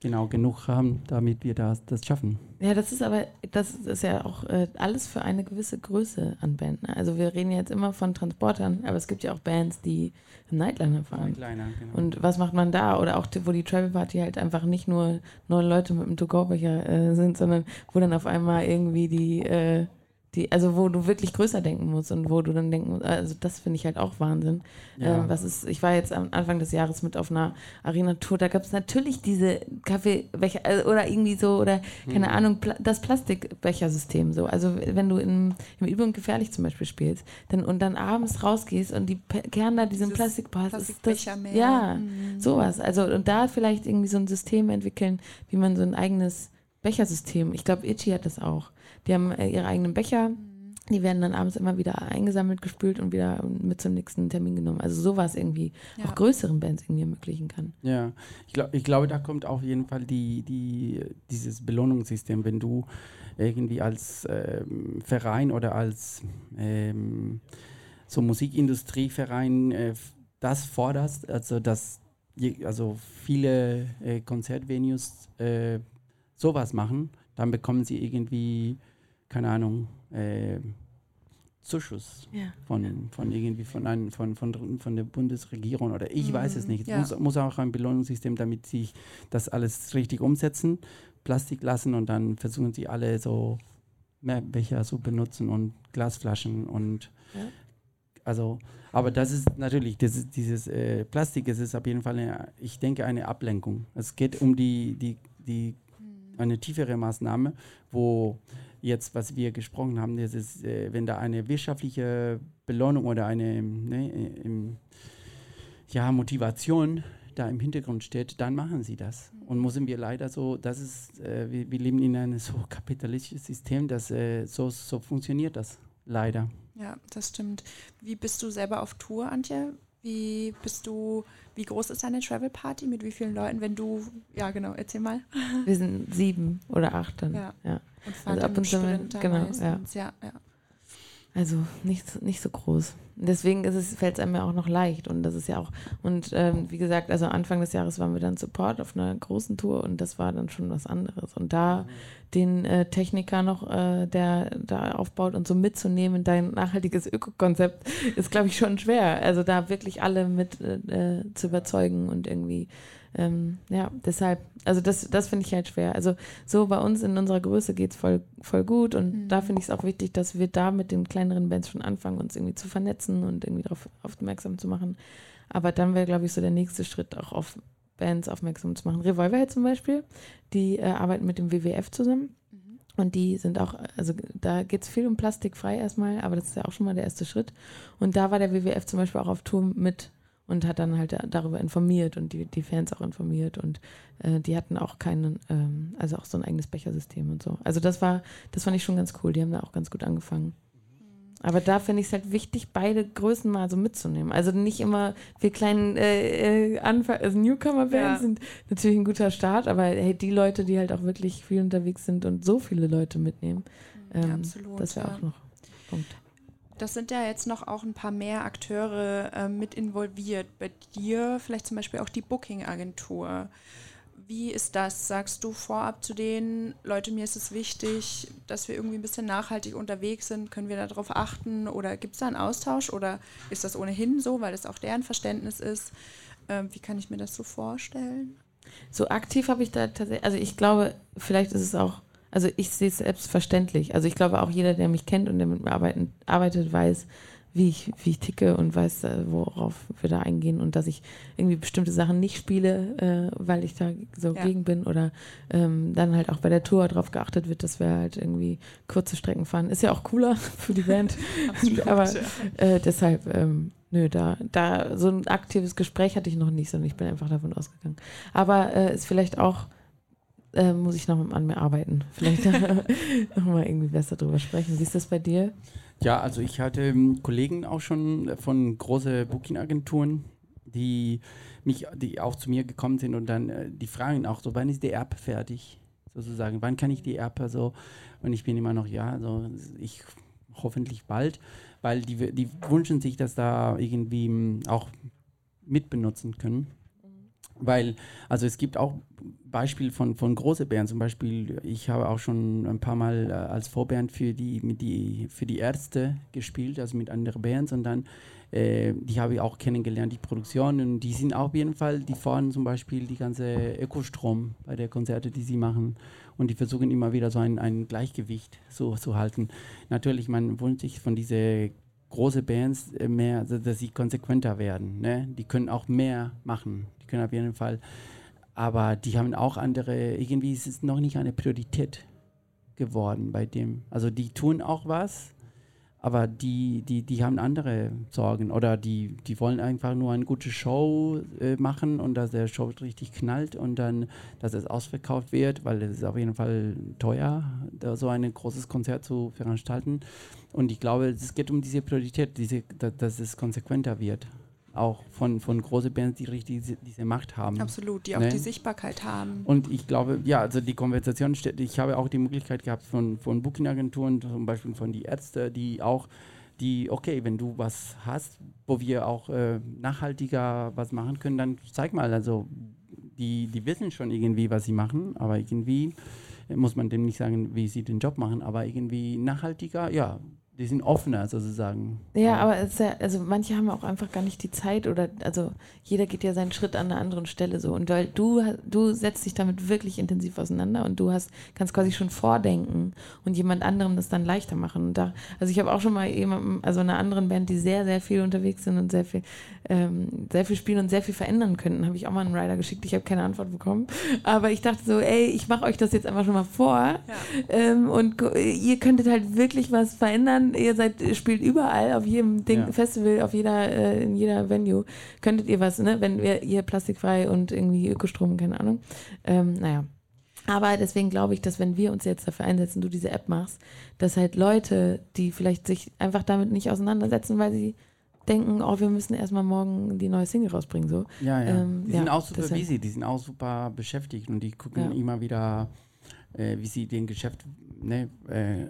genau genug haben, damit wir das, das schaffen. Ja, das ist aber, das ist ja auch äh, alles für eine gewisse Größe an Band. Ne? Also wir reden jetzt immer von Transportern, aber es gibt ja auch Bands, die Nightliner fahren. Kleiner, genau. Und was macht man da? Oder auch, wo die Travel Party halt einfach nicht nur neun Leute mit einem To-Go-Becher äh, sind, sondern wo dann auf einmal irgendwie die, äh, die, also wo du wirklich größer denken musst und wo du dann denken musst, also das finde ich halt auch Wahnsinn. Ja. Ähm, was ist, ich war jetzt am Anfang des Jahres mit auf einer Arena-Tour, da gab es natürlich diese Kaffeebecher also, oder irgendwie so, oder keine Ahnung, pla das Plastikbechersystem so. Also wenn du in, im Übung gefährlich zum Beispiel spielst dann, und dann abends rausgehst und die Pe- kehren da diesen Dieses Plastikbars, ist das, ja, Mhm. sowas. Also und da vielleicht irgendwie so ein System entwickeln, wie man so ein eigenes Bechersystem, ich glaube, Itchy hat das auch. Die haben äh, ihre eigenen Becher, die werden dann abends immer wieder eingesammelt, gespült und wieder mit zum nächsten Termin genommen. Also sowas irgendwie Ja. auch größeren Bands irgendwie ermöglichen kann. Ja, ich, glaub, ich glaube, da kommt auf jeden Fall die, die, dieses Belohnungssystem, wenn du irgendwie als ähm, Verein oder als ähm, so Musikindustrieverein äh, das forderst, also dass je, also viele äh, Konzertvenues äh, sowas machen, dann bekommen sie irgendwie, keine Ahnung, äh, Zuschuss Ja. von, von irgendwie von, ein, von, von, von der Bundesregierung oder ich weiß es Mhm, nicht. Es ja. muss, muss auch ein Belohnungssystem, damit sie das alles richtig umsetzen, Plastik lassen und dann versuchen sie alle so mehr Becher zu benutzen und Glasflaschen und Ja. also, aber das ist natürlich, das ist dieses äh, Plastik, es ist auf jeden Fall, eine, ich denke, eine Ablenkung. Es geht um die, die, die eine tiefere Maßnahme, wo jetzt, was wir gesprochen haben, das ist, äh, wenn da eine wirtschaftliche Belohnung oder eine ne, äh, im, ja, Motivation da im Hintergrund steht, dann machen sie das. Und müssen wir leider so, das ist, äh, wir, wir leben in einem so kapitalistischen System, dass äh, so, so funktioniert das leider. Ja, das stimmt. Wie bist du selber auf Tour, Antje? Wie bist du, wie groß ist deine Travel Party? Mit wie vielen Leuten, wenn du, ja genau, erzähl mal. Wir sind sieben oder acht dann. Ja. Ja. Und fahrt ab im und zu genau, meistens. Ja. Ja, Also nicht, nicht so groß. Deswegen fällt es einem ja auch noch leicht. Und das ist ja auch, und ähm, wie gesagt, also Anfang des Jahres waren wir dann Support auf einer großen Tour und das war dann schon was anderes. Und da den äh, Techniker noch, äh, der da aufbaut und so mitzunehmen in dein nachhaltiges Ökokonzept, ist, glaube ich, schon schwer. Also da wirklich alle mit äh, äh, zu überzeugen und irgendwie, ähm, ja, deshalb, also das, das finde ich halt schwer. Also so bei uns in unserer Größe geht es voll, voll gut und Mhm. da finde ich es auch wichtig, dass wir da mit den kleineren Bands schon anfangen, uns irgendwie zu vernetzen und irgendwie darauf aufmerksam zu machen. Aber dann wäre, glaube ich, so der nächste Schritt, auch auf Bands aufmerksam zu machen. Revolverhead zum Beispiel, die äh, arbeiten mit dem WWF zusammen. Mhm. Und die sind auch, also da geht es viel um plastikfrei erstmal, aber das ist ja auch schon mal der erste Schritt. Und da war der WWF zum Beispiel auch auf Tour mit und hat dann halt da- darüber informiert und die, die Fans auch informiert und äh, die hatten auch keinen, ähm, also auch so ein eigenes Bechersystem und so. Also das war, das fand ich schon ganz cool. Die haben da auch ganz gut angefangen. Aber da finde ich es halt wichtig, beide Größen mal so mitzunehmen. Also nicht immer, wir kleinen äh, äh, Anfang, also Newcomer-Bands Ja. sind natürlich ein guter Start, aber hey, die Leute, die halt auch wirklich viel unterwegs sind und so viele Leute mitnehmen, Ja, ähm, absolut. das wäre ja. auch noch Punkt. Das sind ja jetzt noch auch ein paar mehr Akteure äh, mit involviert. Bei dir vielleicht zum Beispiel auch die Booking-Agentur. Wie ist das? Sagst du vorab zu denen, Leute, mir ist es wichtig, dass wir irgendwie ein bisschen nachhaltig unterwegs sind? Können wir darauf achten? Oder gibt es da einen Austausch? Oder ist das ohnehin so, weil es auch deren Verständnis ist? Ähm, wie kann ich mir das so vorstellen? So aktiv habe ich da tatsächlich, also ich glaube, vielleicht ist es auch, also ich sehe es selbstverständlich. Also ich glaube auch jeder, der mich kennt und der mit mir arbeiten, arbeitet, weiß, wie ich, wie ich ticke und weiß, äh, worauf wir da eingehen und dass ich irgendwie bestimmte Sachen nicht spiele, äh, weil ich da so Ja. gegen bin oder ähm, dann halt auch bei der Tour darauf geachtet wird, dass wir halt irgendwie kurze Strecken fahren. Ist ja auch cooler für die Band. Aber äh, deshalb, ähm, nö, da, da so ein aktives Gespräch hatte ich noch nicht, sondern ich bin einfach davon ausgegangen. Aber äh, ist vielleicht auch, äh, muss ich noch an mir arbeiten. Vielleicht noch mal irgendwie besser drüber sprechen. Wie ist das bei dir? Ja, also ich hatte ähm, Kollegen auch schon von großen Booking-Agenturen, die mich, die auch zu mir gekommen sind und dann äh, die fragen auch so, wann ist die App fertig? Sozusagen, wann kann ich die App so? Und ich bin immer noch, ja, also ich hoffentlich bald, weil die, die wünschen sich, dass da irgendwie m, auch mitbenutzen können. Weil, also es gibt auch Beispiele von, von großen Bands. Zum Beispiel, ich habe auch schon ein paar Mal äh, als Vorband für die, mit die, für die Ärzte gespielt, also mit anderen Bands. Und dann, äh, die habe ich auch kennengelernt, die Produktion. Und die sind auf jeden Fall, die fahren zum Beispiel die ganze Ökostrom bei der Konzerte, die sie machen. und die versuchen immer wieder so ein, ein Gleichgewicht so zu halten. Natürlich, man wünscht sich von diese große Bands äh, mehr, dass sie konsequenter werden. Ne? Die können auch mehr machen. Die können auf jeden Fall, aber die haben auch andere, irgendwie ist es noch nicht eine Priorität geworden bei dem. Also die tun auch was, aber die, die, die haben andere Sorgen oder die, die wollen einfach nur eine gute Show äh, machen und dass der Show richtig knallt und dann, dass es ausverkauft wird, weil es ist auf jeden Fall teuer, da so ein großes Konzert zu veranstalten. Und ich glaube, es geht um diese Priorität, diese, dass, dass es konsequenter wird auch von, von großen Bands, die richtig diese, diese Macht haben. Absolut, die auch Ne? die Sichtbarkeit haben. Und ich glaube, ja, also die Konversation, steht- ich habe auch die Möglichkeit gehabt von, von Booking-Agenturen, zum Beispiel von die Ärzte, die auch, die, okay, wenn du was hast, wo wir auch äh, nachhaltiger was machen können, dann zeig mal, also die, die wissen schon irgendwie, was sie machen, aber irgendwie muss man dem nicht sagen, wie sie den Job machen, aber irgendwie nachhaltiger, ja, die sind offener sozusagen. Ja, aber es ist ja, also manche haben auch einfach gar nicht die Zeit oder also jeder geht ja seinen Schritt an einer anderen Stelle so. Und weil du du setzt dich damit wirklich intensiv auseinander und du hast kannst quasi schon vordenken und jemand anderem das dann leichter machen. Und da, also ich habe auch schon mal jemandem, also einer anderen Band, die sehr, sehr viel unterwegs sind und sehr viel, ähm, sehr viel spielen und sehr viel verändern könnten, habe ich auch mal einen Rider geschickt. Ich habe keine Antwort bekommen. Aber ich dachte so, ey, ich mache euch das jetzt einfach schon mal vor. Ähm, und ihr könntet halt wirklich was verändern. Ihr seid, spielt überall, auf jedem Ding, Ja. Festival, auf jeder, äh, in jeder Venue. Könntet ihr was, ne? Wenn wir ihr plastikfrei und irgendwie Ökostrom, keine Ahnung. Ähm, naja. Aber deswegen glaube ich, dass wenn wir uns jetzt dafür einsetzen, du diese App machst, dass halt Leute, die vielleicht sich einfach damit nicht auseinandersetzen, weil sie denken, oh, wir müssen erstmal morgen die neue Single rausbringen, so. Ja, ja. Ähm, die ja, sind auch super deshalb- busy, die sind auch super beschäftigt und die gucken Ja. immer wieder, äh, wie sie den Geschäft, ne, äh,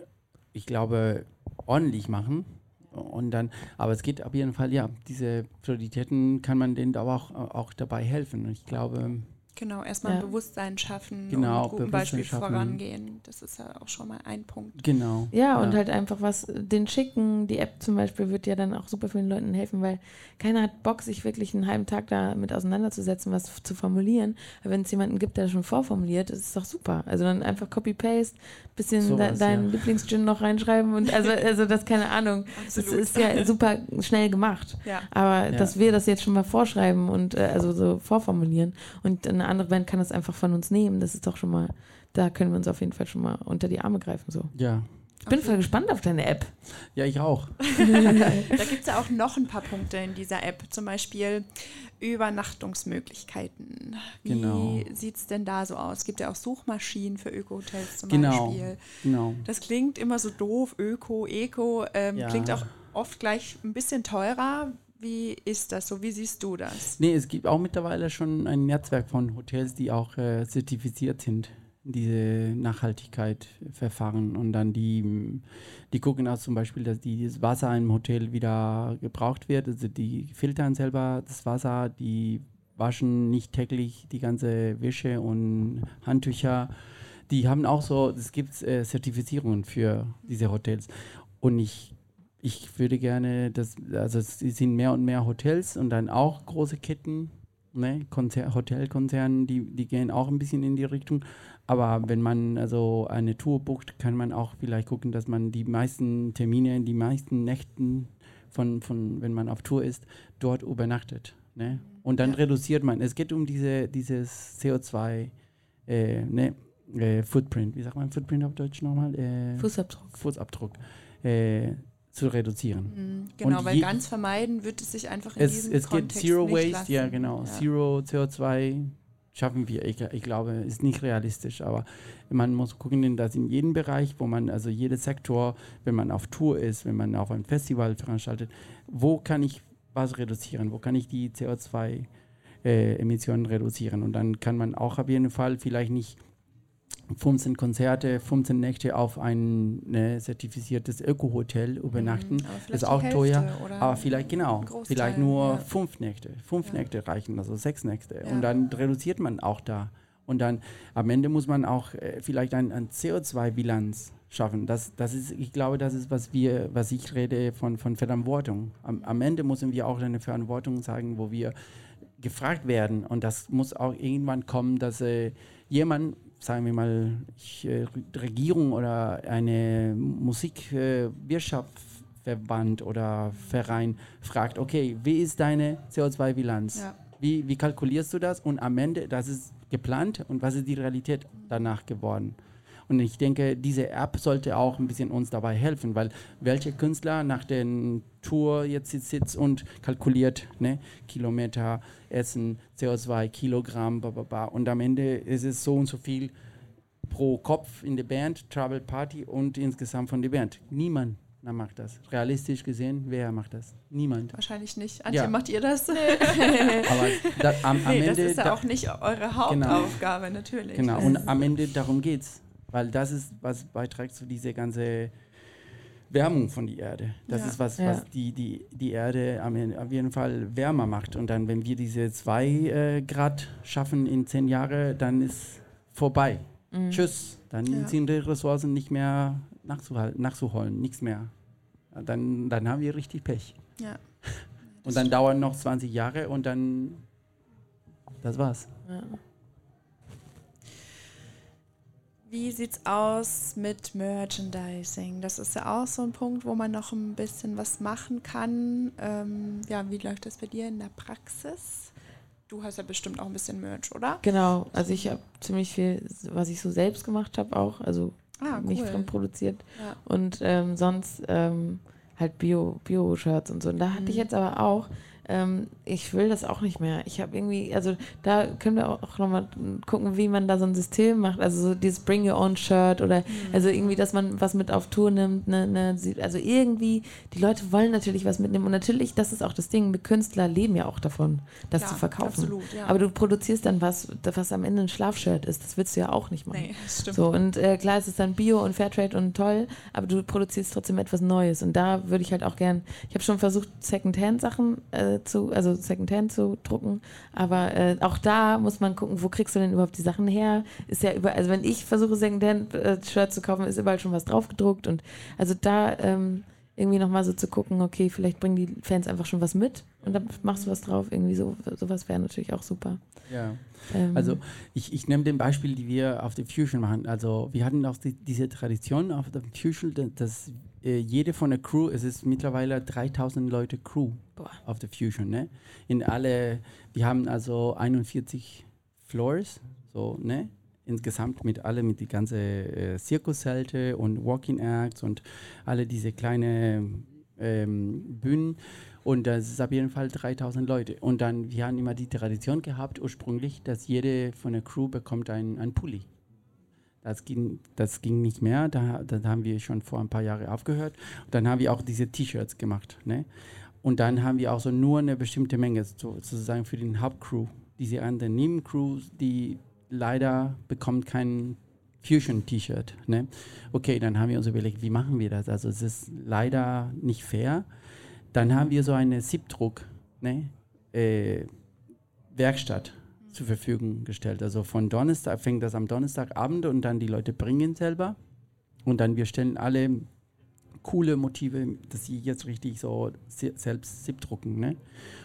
ich glaube, ordentlich machen. Und dann, aber es geht auf jeden Fall, ja, diese Prioritäten kann man denen auch, auch dabei helfen. Und ich glaube, Genau, erstmal Ja. ein Bewusstsein schaffen Genau, und mit gutem Beispiel schaffen. vorangehen. Das ist ja auch schon mal ein Punkt. genau. Ja, und halt einfach was, den schicken, die App zum Beispiel wird ja dann auch super vielen Leuten helfen, weil keiner hat Bock, sich wirklich einen halben Tag damit auseinanderzusetzen, was zu formulieren. Aber wenn es jemanden gibt, der schon vorformuliert, ist es doch super. Also dann einfach Copy-Paste, bisschen Sowas, de deinen ja. Lieblingsgin noch reinschreiben und also, also das, keine Ahnung. Das ist ja super schnell gemacht. Ja. Aber Ja. dass wir das jetzt schon mal vorschreiben und äh, also so vorformulieren und eine andere Band kann das einfach von uns nehmen, das ist doch schon mal, da können wir uns auf jeden Fall schon mal unter die Arme greifen. So. Ja. Ich bin voll gespannt auf deine App. Ja, ich auch. Da gibt es ja auch noch ein paar Punkte in dieser App, zum Beispiel Übernachtungsmöglichkeiten. Wie Genau. sieht es denn da so aus? Es gibt ja auch Suchmaschinen für Öko-Hotels zum Genau. Beispiel. Genau. Das klingt immer so doof, Öko, Eco, ähm, Ja. klingt auch oft gleich ein bisschen teurer. Wie ist das so? Wie siehst du das? Nee, es gibt auch mittlerweile schon ein Netzwerk von Hotels, die auch äh, zertifiziert sind, diese Nachhaltigkeit verfahren und dann die, die gucken auch zum Beispiel, dass die, das Wasser im Hotel wieder gebraucht wird, also die filtern selber das Wasser, die waschen nicht täglich die ganze Wäsche und Handtücher. Die haben auch so, es gibt äh, Zertifizierungen für diese Hotels und ich ich würde gerne, das, also es sind mehr und mehr Hotels und dann auch große Ketten, ne, Konzer Hotelkonzerne, die, die gehen auch ein bisschen in die Richtung. Aber wenn man also eine Tour bucht, kann man auch vielleicht gucken, dass man die meisten Termine, die meisten Nächten von, von wenn man auf Tour ist, dort übernachtet. Ne? Und dann Ja. reduziert man. Es geht um diese, dieses CO2 äh, ne, äh, Footprint. Wie sagt man Footprint auf Deutsch nochmal? Äh, Fußabdruck. Fußabdruck äh, zu reduzieren. Mhm, genau, Und weil ganz vermeiden wird es sich einfach in Es, diesem es geht Kontext Zero nicht Waste, lassen. ja genau. Zero CO2 schaffen wir. Ich, ich glaube, ist nicht realistisch, aber man muss gucken, dass in jedem Bereich, wo man, also jeder Sektor, wenn man auf Tour ist, wenn man auf einem Festival veranstaltet, wo kann ich was reduzieren? Wo kann ich die CO2-Emissionen reduzieren? Und dann kann man auch auf jeden Fall vielleicht nicht 15 Konzerte, 15 Nächte auf ein ne, zertifiziertes Öko-Hotel übernachten. Mhm, ist auch teuer, aber vielleicht genau, Großteil, vielleicht nur ja. fünf Nächte. Fünf Ja. Nächte reichen, also sechs Nächte. Ja. Und dann reduziert man auch da. Und dann am Ende muss man auch äh, vielleicht ein, ein CO2-Bilanz schaffen. Das, das ist, ich glaube, das ist, was wir, was ich rede von, von Verantwortung. Am, am Ende müssen wir auch eine Verantwortung sagen, wo wir gefragt werden. Und das muss auch irgendwann kommen, dass äh, jemand sagen wir mal, ich, äh, Regierung oder eine Musikwirtschaftsverband äh, oder Verein fragt, okay, wie ist deine CO2-Bilanz? Ja. Wie, wie kalkulierst du das? Und am Ende, das ist geplant und was ist die Realität danach geworden? Und ich denke, diese App sollte auch ein bisschen uns dabei helfen, weil welche Künstler nach der Tour jetzt sitzt und kalkuliert, ne, Kilometer, Essen, CO2, Kilogramm, bla, bla, bla. und am Ende ist es so und so viel pro Kopf in der Band, Travel Party und insgesamt von der Band. Niemand macht das. Realistisch gesehen, wer macht das? Niemand. Wahrscheinlich nicht. Antje, ja. macht ihr das? Aber da, am, am nee, Ende. Das ist ja da, auch nicht eure genau. Hauptaufgabe, genau. natürlich. Genau, und am Ende darum geht es. Weil das ist, was beiträgt zu dieser ganze Wärmung von der Erde. Das ja. ist was, ja. was die, die, die Erde auf jeden Fall wärmer macht. Und dann, wenn wir diese zwei äh, Grad schaffen in zehn Jahren, dann ist vorbei. Mhm. Tschüss. Dann ja. sind die Ressourcen nicht mehr nachzuholen, nichts mehr. Dann, dann haben wir richtig Pech. Ja. Und dann dauern noch 20 Jahre und dann das war's. Ja. Wie sieht's aus mit Merchandising? Das ist ja auch so ein Punkt, wo man noch ein bisschen was machen kann. Ähm, ja, wie läuft das bei dir in der Praxis? Du hast ja bestimmt auch ein bisschen Merch, oder? Genau, also ich habe ziemlich viel, was ich so selbst gemacht habe, auch, also ah, cool. nicht produziert. Ja. Und ähm, sonst ähm, halt Bio-Shirts Bio und so. Und da hatte mhm. ich jetzt aber auch ähm, ich will das auch nicht mehr. Ich habe irgendwie, also da können wir auch nochmal gucken, wie man da so ein System macht. Also so dieses Bring Your Own Shirt oder mhm. also irgendwie, dass man was mit auf Tour nimmt. Ne, ne, also irgendwie, die Leute wollen natürlich was mitnehmen. Und natürlich, das ist auch das Ding, mit Künstler leben ja auch davon, das ja, zu verkaufen. Absolut, ja. Aber du produzierst dann was, was am Ende ein Schlafshirt ist. Das willst du ja auch nicht machen. Nee, stimmt. So, und äh, klar, es ist dann Bio und Fairtrade und toll, aber du produzierst trotzdem etwas Neues. Und da würde ich halt auch gern, ich habe schon versucht, Secondhand-Sachen äh, zu, also Secondhand zu drucken. Aber äh, auch da muss man gucken, wo kriegst du denn überhaupt die Sachen her? Ist ja über, also wenn ich versuche, Secondhand-Shirts äh, zu kaufen, ist überall schon was drauf gedruckt. Und also da ähm, irgendwie nochmal so zu gucken, okay, vielleicht bringen die Fans einfach schon was mit und dann machst du was drauf. Irgendwie so, sowas wäre natürlich auch super. Ja. Ähm. Also ich, ich nehme den Beispiel, die wir auf der Fusion machen. Also wir hatten auch die, diese Tradition auf der Fusion, dass äh, jede von der Crew, es ist mittlerweile 3000 Leute Crew Boah. auf der Fusion. Ne? In alle, wir haben also 41 Floors, so, ne? Insgesamt mit alle, mit die ganze äh, Zirkuszelte und Walking Acts und alle diese kleinen ähm, Bühnen. Und das ist auf jeden Fall 3000 Leute. Und dann, wir haben immer die Tradition gehabt, ursprünglich, dass jede von der Crew bekommt einen Pulli. Das ging, das ging nicht mehr, da, da haben wir schon vor ein paar Jahren aufgehört. Und dann haben wir auch diese T-Shirts gemacht. Ne? Und dann haben wir auch so nur eine bestimmte Menge sozusagen für den Hauptcrew. Diese anderen Nebencrews, die leider bekommt kein Fusion-T-Shirt. Ne? Okay, dann haben wir uns überlegt, wie machen wir das? Also es ist leider nicht fair. Dann haben wir so eine Siebdruck, ne? Äh, Werkstatt zur Verfügung gestellt. Also von Donnerstag fängt das am Donnerstagabend und dann die Leute bringen selber und dann wir stellen alle coole Motive, dass sie jetzt richtig so selbst siebdrucken. Ne?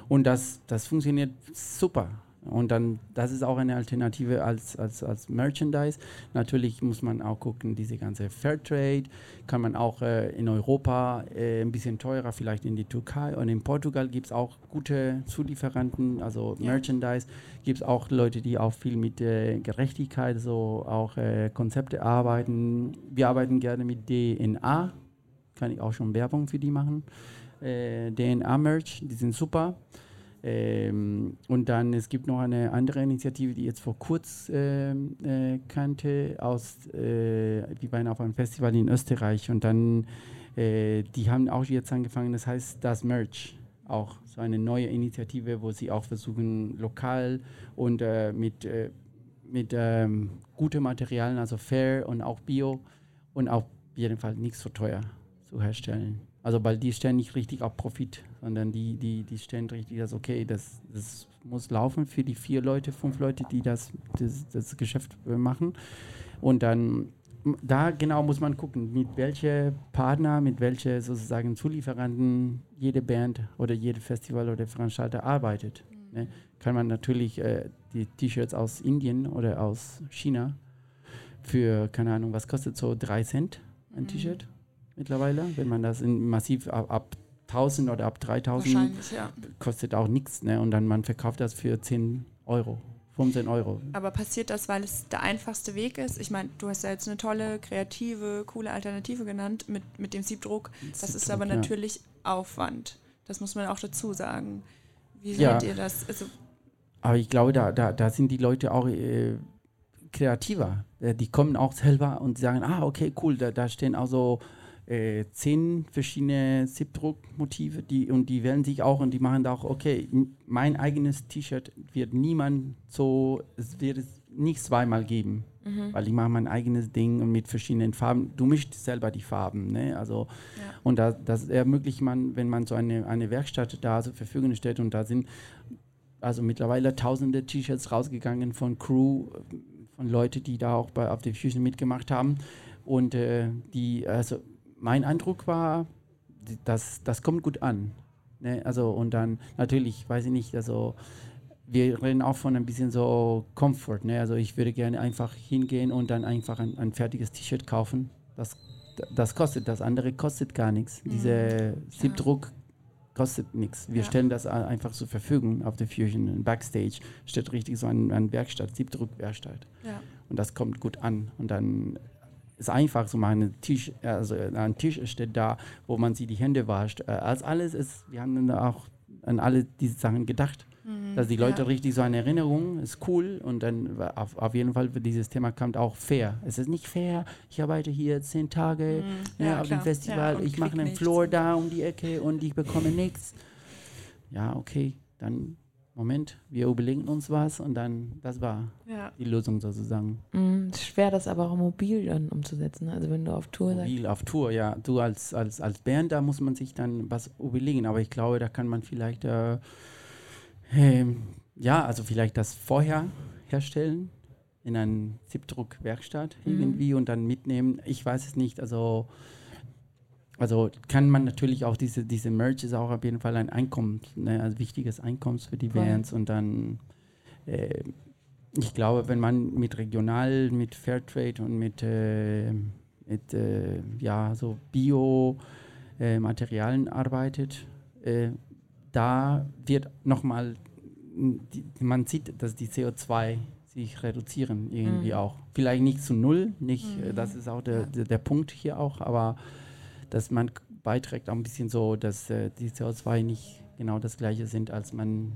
Und das, das funktioniert super. Und dann, das ist auch eine Alternative als, als, als Merchandise. Natürlich muss man auch gucken, diese ganze Fairtrade kann man auch äh, in Europa äh, ein bisschen teurer, vielleicht in die Türkei und in Portugal gibt es auch gute Zulieferanten, also ja. Merchandise. Gibt es auch Leute, die auch viel mit äh, Gerechtigkeit, so auch äh, Konzepte arbeiten. Wir arbeiten gerne mit DNA, kann ich auch schon Werbung für die machen. Äh, DNA-Merch, die sind super. Ähm, und dann, es gibt noch eine andere Initiative, die jetzt vor kurz ähm, äh, kannte, aus, äh, die waren auf einem Festival in Österreich und dann, äh, die haben auch jetzt angefangen, das heißt das Merch, auch so eine neue Initiative, wo sie auch versuchen, lokal und äh, mit, äh, mit ähm, guten Materialien, also fair und auch bio und auf jeden Fall nicht so teuer zu herstellen. Also weil die stellen nicht richtig auf Profit, sondern die, die, die stellen richtig das, okay, das, das muss laufen für die vier Leute, fünf Leute, die das, das, das Geschäft äh, machen. Und dann da genau muss man gucken, mit welchen Partner, mit welchen sozusagen Zulieferanten jede Band oder jede Festival oder Veranstalter arbeitet. Mhm. Ne? Kann man natürlich äh, die T-Shirts aus Indien oder aus China für, keine Ahnung, was kostet so 3 Cent ein Mhm. T-Shirt mittlerweile? Wenn man das in massiv ab, ab 1000 oder ab 3000 Wahrscheinlich, ja. kostet auch nichts, ne? Und dann man verkauft das für 10 Euro, 15 Euro. Aber passiert das, weil es der einfachste Weg ist? Ich meine, du hast ja jetzt eine tolle, kreative, coole Alternative genannt mit, mit dem Siebdruck. Das ist aber ja. natürlich Aufwand. Das muss man auch dazu sagen. Wie Ja. seht ihr das? Also, Aber ich glaube, da, da, da sind die Leute auch äh, kreativer. Äh, die kommen auch selber und sagen, ah, okay, cool, da, da stehen auch so äh, zehn verschiedene Siebdruckmotive die, und die wählen sich auch und die machen da auch, okay, mein eigenes T-Shirt wird niemand so, es wird es nicht zweimal geben, weil ich mache mein eigenes Ding und mit verschiedenen Farben. Du mischst selber die Farben, ne? Also Ja. und da, das ermöglicht man, wenn man so eine, eine Werkstatt da zur Verfügung stellt und da sind also mittlerweile tausende T-Shirts rausgegangen von Crew, von Leuten, die da auch bei, auf der Fusion mitgemacht haben. Und äh, die, also mein Eindruck war, das, das kommt gut an. Ne? Also und dann natürlich, weiß ich nicht, also wir reden auch von ein bisschen so Comfort. Ne? Also ich würde gerne einfach hingehen und dann einfach ein, ein fertiges T-Shirt kaufen. Das, das kostet, das andere kostet gar nichts. Diese Siebdruck kostet nichts. Wir Ja. stellen das einfach zur Verfügung auf der Fusion. Backstage steht richtig so ein, ein Werkstatt, Siebdruckwerkstatt. ja. Und das kommt gut an. Und dann ist einfach so mal ein Tisch, also ein Tisch steht da, wo man sich die Hände wascht. Äh, Als alles ist, wir haben dann auch an alle diese Sachen gedacht. Dass die Leute Mhm. ja. richtig so eine Erinnerung, ist cool. Und dann auf, auf jeden Fall für dieses Thema kommt auch fair. Es ist nicht fair, ich arbeite hier zehn Tage Mhm. ne, Ja, auf klar. dem Festival, Ja, ich mache einen nichts. Floor da um die Ecke und ich bekomme nichts. Ja, okay, dann Moment, wir überlegen uns was und dann, das war ja. die Lösung sozusagen. Mm, ist schwer, das aber auch mobil dann umzusetzen. ne? Also wenn du auf Tour sagst. Mobil auf Tour, ja. Du als, als, als Band, da muss man sich dann was überlegen. Aber ich glaube, da kann man vielleicht, äh, ähm, ja, also vielleicht das vorher herstellen in einer Siebdruckwerkstatt Mhm. irgendwie und dann mitnehmen. Ich weiß es nicht. Also, also kann man natürlich auch diese, diese Merch ist auch auf jeden Fall ein Einkommen, ne, also wichtiges Einkommen für die. Bands und dann äh, ich glaube, wenn man mit regional, mit Fairtrade und mit, äh, mit äh, ja, so Bio-Materialien arbeitet, äh, da wird nochmal, man sieht, dass die CO2 sich reduzieren irgendwie Mhm. auch. Vielleicht nicht zu null, nicht, äh, Mhm. das ist auch der, der, der Punkt hier auch, aber dass man beiträgt auch ein bisschen so, dass äh, die CO2 nicht genau das gleiche sind, als man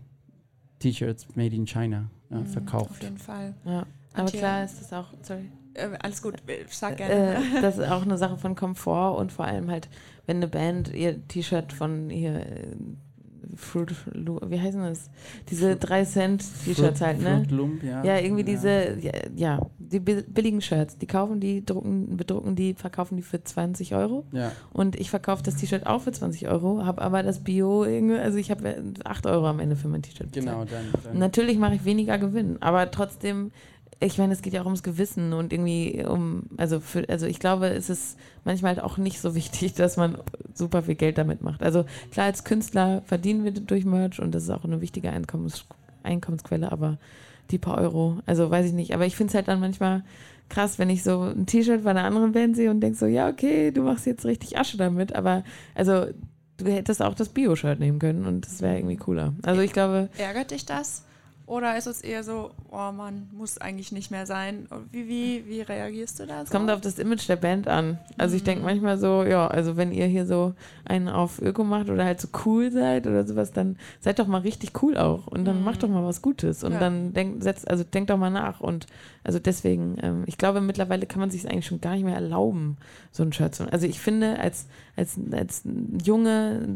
T-Shirts made in China ja, Mhm, Auf verkauft. jeden Fall. Ja. Aber klar ist das auch, sorry. Äh, alles gut, äh, sag gerne. Äh, das ist auch eine Sache von Komfort und vor allem halt, wenn eine Band ihr T-Shirt von ihr äh, Fruit, wie heißen das? Diese 3 Cent T-Shirts halt, ne? Fruit Loom, ja. Ja, irgendwie Ja. diese, ja, ja, die bi- billigen Shirts, die kaufen die, drucken, bedrucken die, verkaufen die für 20 Euro. Ja, Und ich verkaufe das T-Shirt auch für 20 Euro, habe aber das Bio irgendwie, also ich habe 8 Euro am Ende für mein T-Shirt genau. Dann, dann Natürlich mache ich weniger Gewinn, aber trotzdem, ich meine, es geht ja auch ums Gewissen und irgendwie um, also für, also ich glaube, es ist manchmal halt auch nicht so wichtig, dass man super viel Geld damit macht. Also klar, als Künstler verdienen wir durch Merch und das ist auch eine wichtige Einkommens, Einkommensquelle, aber die paar Euro, also weiß ich nicht, aber ich finde es halt dann manchmal krass, wenn ich so ein T-Shirt bei einer anderen Band sehe und denke so, ja, okay, du machst jetzt richtig Asche damit, aber also du hättest auch das Bio-Shirt nehmen können und das wäre irgendwie cooler. Also ich glaube, Ärgert dich das? Oder ist es eher so, oh Mann, muss eigentlich nicht mehr sein? Wie, wie, wie reagierst du da? Es so? kommt auf das Image der Band an. Also ich denke Mhm. manchmal so, ja, also wenn ihr hier so einen auf Öko macht oder halt so cool seid oder sowas, dann seid doch mal richtig cool auch und dann Mhm. macht doch mal was Gutes und Ja. dann denkt, setzt, also denkt doch mal nach und also deswegen, ähm, ich glaube mittlerweile kann man sich eigentlich schon gar nicht mehr erlauben, so ein Shirt zu. Also ich finde, als als als junge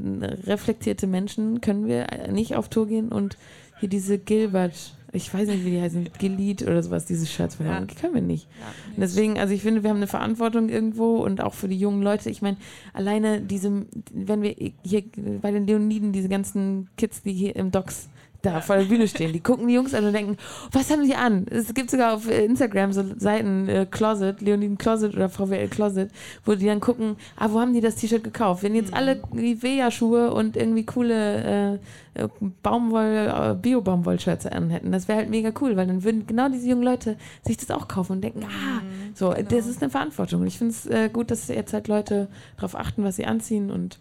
reflektierte Menschen können wir nicht auf Tour gehen und hier diese Gilbert, ich weiß nicht, wie die heißen, Gilead oder sowas, diese Shirts verkaufen. Die können wir nicht. Ja, Und Deswegen, also ich finde, wir haben eine Verantwortung irgendwo und auch für die jungen Leute. Ich meine, alleine diese, wenn wir hier bei den Leoniden, diese ganzen Kids, die hier im Docks da vor der Bühne stehen. Die gucken die Jungs an und denken, was haben die an? Es gibt sogar auf äh, Instagram so Seiten, äh, Closet, Leoniden Closet oder VWL Closet, wo die dann gucken, ah, wo haben die das T-Shirt gekauft? Wenn jetzt alle Nivea-Schuhe und irgendwie coole äh, äh Baumwoll, äh, Bio-Baumwoll-Shirts anhätten, das wäre halt mega cool, weil dann würden genau diese jungen Leute sich das auch kaufen und denken, ah, mhm, so, genau. das ist eine Verantwortung. Und ich finde es äh, gut, dass jetzt halt Leute darauf achten, was sie anziehen und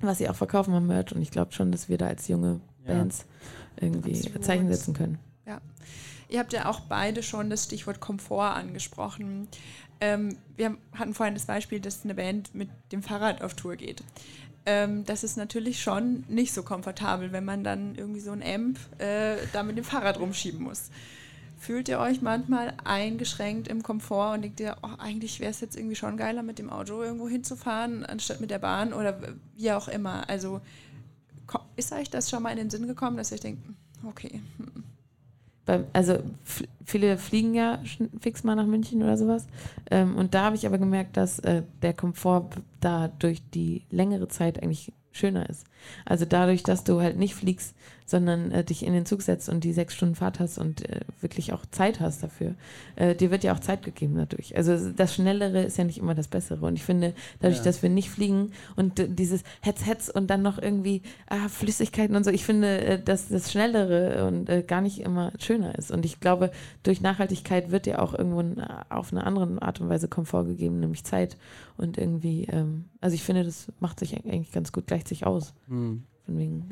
was sie auch verkaufen am Merch. Und ich glaube schon, dass wir da als junge Bands ja. Irgendwie Absolut. Zeichen setzen können. Ja. Ihr habt ja auch beide schon das Stichwort Komfort angesprochen. Ähm, wir hatten vorhin das Beispiel, dass eine Band mit dem Fahrrad auf Tour geht. Ähm, das ist natürlich schon nicht so komfortabel, wenn man dann irgendwie so ein Amp äh, da mit dem Fahrrad rumschieben muss. Fühlt ihr euch manchmal eingeschränkt im Komfort und denkt ihr, oh, eigentlich wäre es jetzt irgendwie schon geiler, mit dem Auto irgendwo hinzufahren, anstatt mit der Bahn oder wie auch immer? Also ist euch das schon mal in den Sinn gekommen, dass ihr denkt, okay. Hm. Also viele fliegen ja fix mal nach München oder sowas. Ähm, und da habe ich aber gemerkt, dass äh, der Komfort da durch die längere Zeit eigentlich schöner ist. Also dadurch, dass du halt nicht fliegst, sondern äh, dich in den Zug setzt und die sechs Stunden Fahrt hast und äh, wirklich auch Zeit hast dafür. Äh, dir wird ja auch Zeit gegeben dadurch. Also das Schnellere ist ja nicht immer das Bessere. Und ich finde, dadurch, ja. dass wir nicht fliegen und dieses Hetz, Hetz und dann noch irgendwie ah, Flüssigkeiten und so, ich finde, äh, dass das Schnellere und äh, gar nicht immer schöner ist. Und ich glaube, durch Nachhaltigkeit wird dir auch irgendwo auf eine andere Art und Weise Komfort gegeben, nämlich Zeit. Und irgendwie, ähm, also ich finde, das macht sich eigentlich ganz gut, gleicht sich aus. Mhm. Wegen,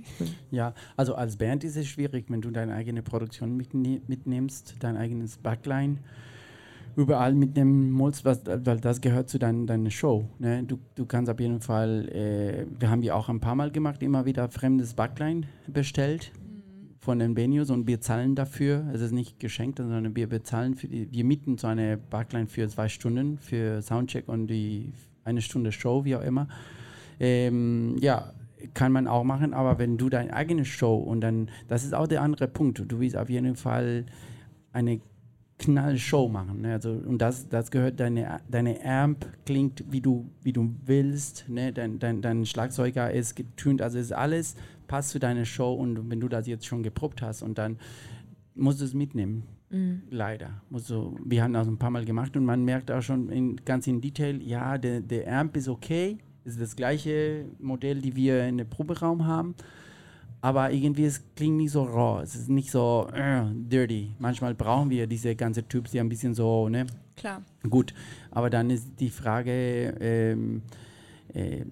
ja, also als Band ist es schwierig, wenn du deine eigene Produktion mitne mitnimmst, dein eigenes Backline überall mitnehmen musst, was, weil das gehört zu dein, deiner Show. Ne? Du, du kannst auf jeden Fall, äh, wir haben ja auch ein paar Mal gemacht, immer wieder fremdes Backline bestellt mhm. von den Venues und wir zahlen dafür. Es ist nicht geschenkt, sondern wir bezahlen für die, wir mieten so eine Backline für zwei Stunden für Soundcheck und die eine Stunde Show, wie auch immer. Ähm, ja, kann man auch machen, aber wenn du deine eigene Show und dann, das ist auch der andere Punkt, du willst auf jeden Fall eine Knallshow machen. Ne? Also, und das, das gehört, deine, deine Amp klingt, wie du, wie du willst, ne? dein, dein, dein Schlagzeuger ist getunt, also ist alles, passt zu deiner Show und wenn du das jetzt schon geprobt hast und dann musst du es mitnehmen. Mhm. Leider. Also, wir haben das ein paar Mal gemacht und man merkt auch schon in, ganz in Detail, ja, der, der Amp ist okay, ist das gleiche Modell, die wir in dem Proberaum haben. Aber irgendwie, es klingt nicht so raw. Es ist nicht so äh, dirty. Manchmal brauchen wir diese ganze Typs, die ein bisschen so, ne? Klar. Gut. Aber dann ist die Frage, ähm, äh,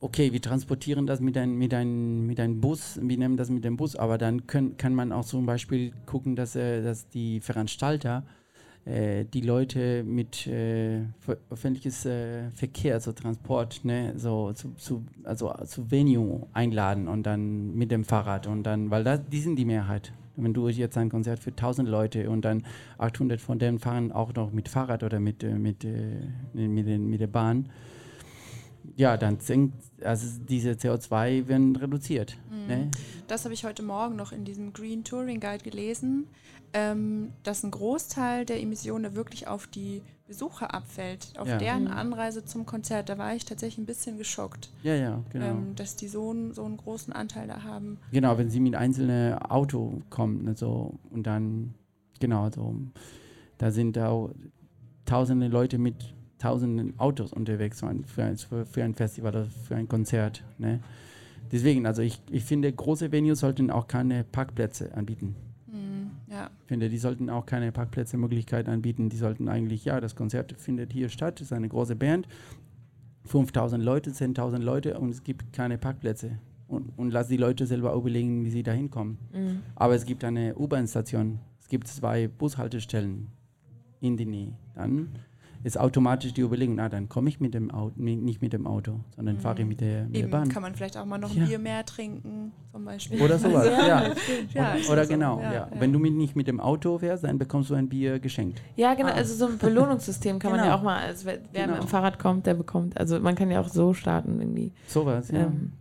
okay, wir transportieren das mit einem mit ein, mit ein Bus, wir nehmen das mit dem Bus, aber dann können, kann man auch zum Beispiel gucken, dass, äh, dass die Veranstalter äh, die Leute mit äh, öffentliches äh, Verkehr, also Transport, ne, so zu, zu, also zu Venue einladen und dann mit dem Fahrrad und dann, weil das, die sind die Mehrheit. Wenn du jetzt ein Konzert für 1000 Leute und dann 800 von denen fahren auch noch mit Fahrrad oder mit, äh, mit, äh, mit, den, mit der Bahn, ja, dann sinkt, also diese CO2 werden reduziert. Mhm. Ne? Das habe ich heute Morgen noch in diesem Green Touring Guide gelesen ähm, dass ein Großteil der Emissionen wirklich auf die Besucher abfällt, auf ja. deren mhm. Anreise zum Konzert. Da war ich tatsächlich ein bisschen geschockt. Ja, ja, genau. Ähm, dass die so, ein, so einen großen Anteil da haben. Genau, wenn sie mit einzelnen Auto kommen ne, so, und dann, genau, so, da sind auch tausende Leute mit tausenden Autos unterwegs für ein, für ein Festival oder für ein Konzert. Ne? Deswegen, also ich, ich finde, große Venues sollten auch keine Parkplätze anbieten. Ja. Ich finde, die sollten auch keine Parkplätze-Möglichkeit anbieten. Die sollten eigentlich, ja, das Konzert findet hier statt, es ist eine große Band, 5000 Leute, 10.000 Leute und es gibt keine Parkplätze. Und, und lass die Leute selber überlegen, wie sie da hinkommen. Mhm. Aber es gibt eine U-Bahn-Station, es gibt zwei Bushaltestellen in die Nähe. Dann ist automatisch die Überlegung, na, dann komme ich mit dem Auto, nicht mit dem Auto, sondern mhm. fahre ich mit der, mit Eben, der Bahn. kann man vielleicht auch mal noch ein Bier mehr trinken, zum Beispiel. Oder sowas, ja. ja. Oder, oder genau, ja, ja. Wenn du mit, nicht mit dem Auto fährst, dann bekommst du ein Bier geschenkt. Ja, genau, ah. also so ein Belohnungssystem kann genau. man ja auch mal, also wer, wer genau. mit dem Fahrrad kommt, der bekommt, also man kann ja auch so starten irgendwie. Sowas, ja. Ähm,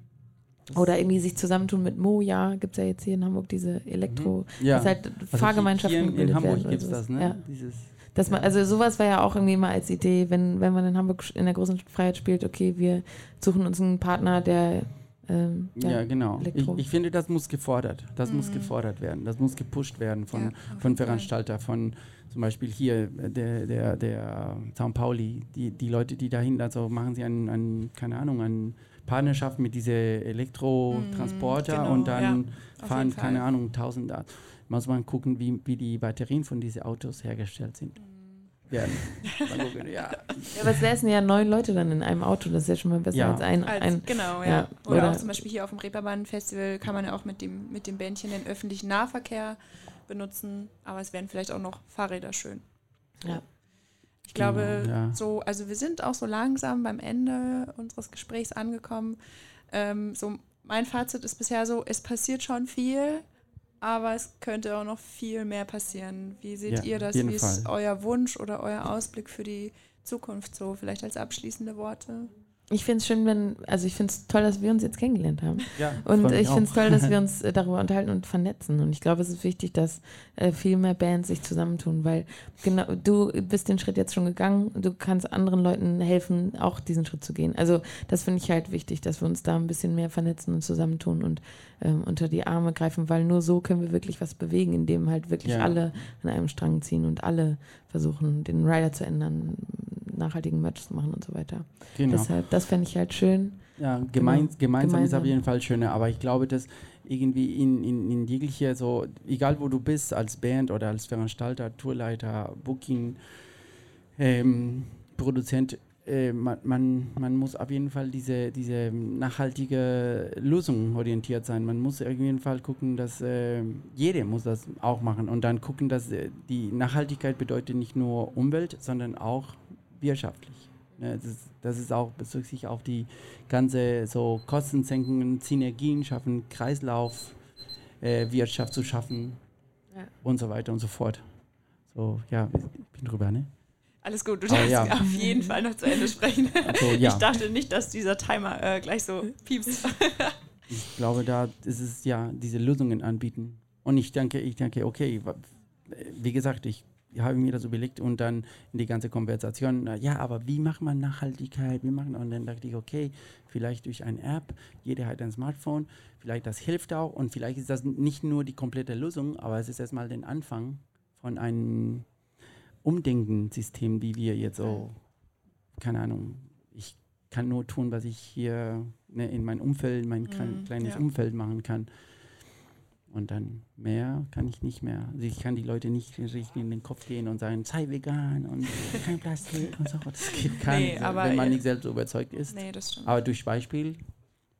oder irgendwie sich zusammentun mit Moja, gibt es ja jetzt hier in Hamburg diese Elektro, mhm. ja. das halt also Fahrgemeinschaften hier in, in Hamburg gibt es das, ne? Ja. Dieses dass man, also sowas war ja auch irgendwie mal als Idee, wenn, wenn man in Hamburg in der großen Freiheit spielt, okay, wir suchen uns einen Partner, der Ähm, Ja, genau. Ich, ich finde, das muss gefordert. Das muss Mhm. gefordert werden. Das muss gepusht werden von, Ja, von. Veranstalter, von zum Beispiel hier äh, der, der, der St. Pauli, die, die Leute, die dahin, also machen sie einen, einen keine Ahnung, eine Partnerschaft mit diese Elektrotransporter Mhm, genau, und dann auf fahren, keine Ahnung, 1000 da. Muss man gucken, wie, wie die Batterien von diesen Autos hergestellt sind. Werden. Mal gucken, ja. Ja, aber es säßen ja neun Leute dann in einem Auto, das ist ja schon mal besser Ja. als ein. Als, ein genau, ja. ja, Oder, oder- auch zum Beispiel hier auf dem Reeperbahn-Festival kann man ja auch mit dem, mit dem Bändchen den öffentlichen Nahverkehr benutzen, aber es wären vielleicht auch noch Fahrräder schön. Ja. Ich glaube, Genau, ja. so, also wir sind auch so langsam beim Ende unseres Gesprächs angekommen. Ähm, so, mein Fazit ist bisher so, es passiert schon viel, aber es könnte auch noch viel mehr passieren. Wie seht Ja, ihr das? Wie ist Fall. euer Wunsch oder euer Ausblick für die Zukunft so? Vielleicht als abschließende Worte? Ich finde es schön, wenn, also ich finde es toll, dass wir uns jetzt kennengelernt haben. ja Und ich finde es toll, dass wir uns äh, darüber unterhalten und vernetzen. Und ich glaube, es ist wichtig, dass äh, viel mehr Bands sich zusammentun, weil genau du bist den Schritt jetzt schon gegangen. Du kannst anderen Leuten helfen, auch diesen Schritt zu gehen. Also das finde ich halt wichtig, dass wir uns da ein bisschen mehr vernetzen und zusammentun und ähm, unter die Arme greifen, weil nur so können wir wirklich was bewegen, indem halt wirklich Ja. alle an einem Strang ziehen und alle versuchen, den Rider zu ändern, nachhaltigen Merch zu machen und so weiter. Genau. Deshalb, das fände ich halt schön. Ja, gemein, gemeinsam, ist Gemeinsam. auf jeden Fall schöner, aber ich glaube, dass irgendwie in, in, in jeglicher, so, egal wo du bist, als Band oder als Veranstalter, Tourleiter, Booking, ähm, Produzent, äh, man, man, man muss auf jeden Fall diese, diese nachhaltige Lösung orientiert sein. Man muss auf jeden Fall gucken, dass äh, jeder muss das auch machen und dann gucken, dass äh, die Nachhaltigkeit bedeutet nicht nur Umwelt, sondern auch wirtschaftlich. Ne, das, ist, das ist auch bezüglich sich auf die ganze so Kostensenkungen, Synergien schaffen, Kreislauf, äh, zu schaffen Ja. und so weiter und so fort. So, ja, ich bin drüber, ne? Alles gut, du Aber darfst ja. auf jeden Fall noch zu Ende sprechen. Also, ja, Ich dachte nicht, dass dieser Timer äh, gleich so piepst. ich glaube, da ist es ja diese Lösungen anbieten. Und ich denke, ich denke, okay, wie gesagt, ich habe mir das überlegt und dann in die ganze Konversation, na ja, aber wie macht man Nachhaltigkeit? Wie machen, und dann dachte ich, okay, vielleicht durch eine App, jeder hat ein Smartphone, vielleicht das hilft auch und vielleicht ist das nicht nur die komplette Lösung, aber es ist erstmal den Anfang von einem Umdenken-System, wie wir jetzt so, keine Ahnung, ich kann nur tun, was ich hier ne, in meinem Umfeld, mein Mhm, kleines ja. Umfeld machen kann. Und dann mehr kann ich nicht mehr. Also ich kann die Leute nicht richtig in den Kopf gehen und sagen, sei vegan und kein Plastik und so. Das geht gar Nee, nicht, aber wenn man nicht selbst überzeugt ist. nee. Aber durch Beispiel,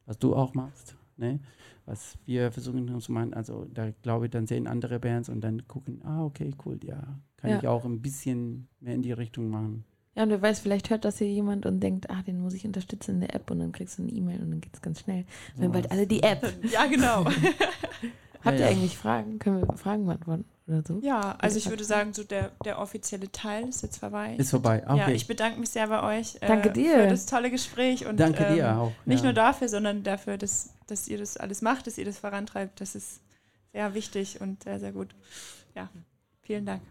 was du auch machst, ne? was wir versuchen zu machen, also da glaube ich, dann sehen andere Bands und dann gucken, ah, okay, cool, ja, kann Ja. ich auch ein bisschen mehr in die Richtung machen. Ja, und wer weiß, vielleicht hört das hier jemand und denkt, ah, den muss ich unterstützen in der App und dann kriegst du eine E-Mail und dann geht's ganz schnell. Wir haben bald alle die App. Ja, genau. Habt ihr ja. eigentlich Fragen? Können wir Fragen beantworten oder so? Ja, also ich würde sagen, so der, der offizielle Teil ist jetzt vorbei. Ist vorbei, okay. Ja, ich bedanke mich sehr bei euch äh, Danke dir. für das tolle Gespräch und Danke ähm, dir auch. nicht ja. nur dafür, sondern dafür, dass, dass ihr das alles macht, dass ihr das vorantreibt. Das ist sehr wichtig und sehr, sehr gut. Ja, vielen Dank.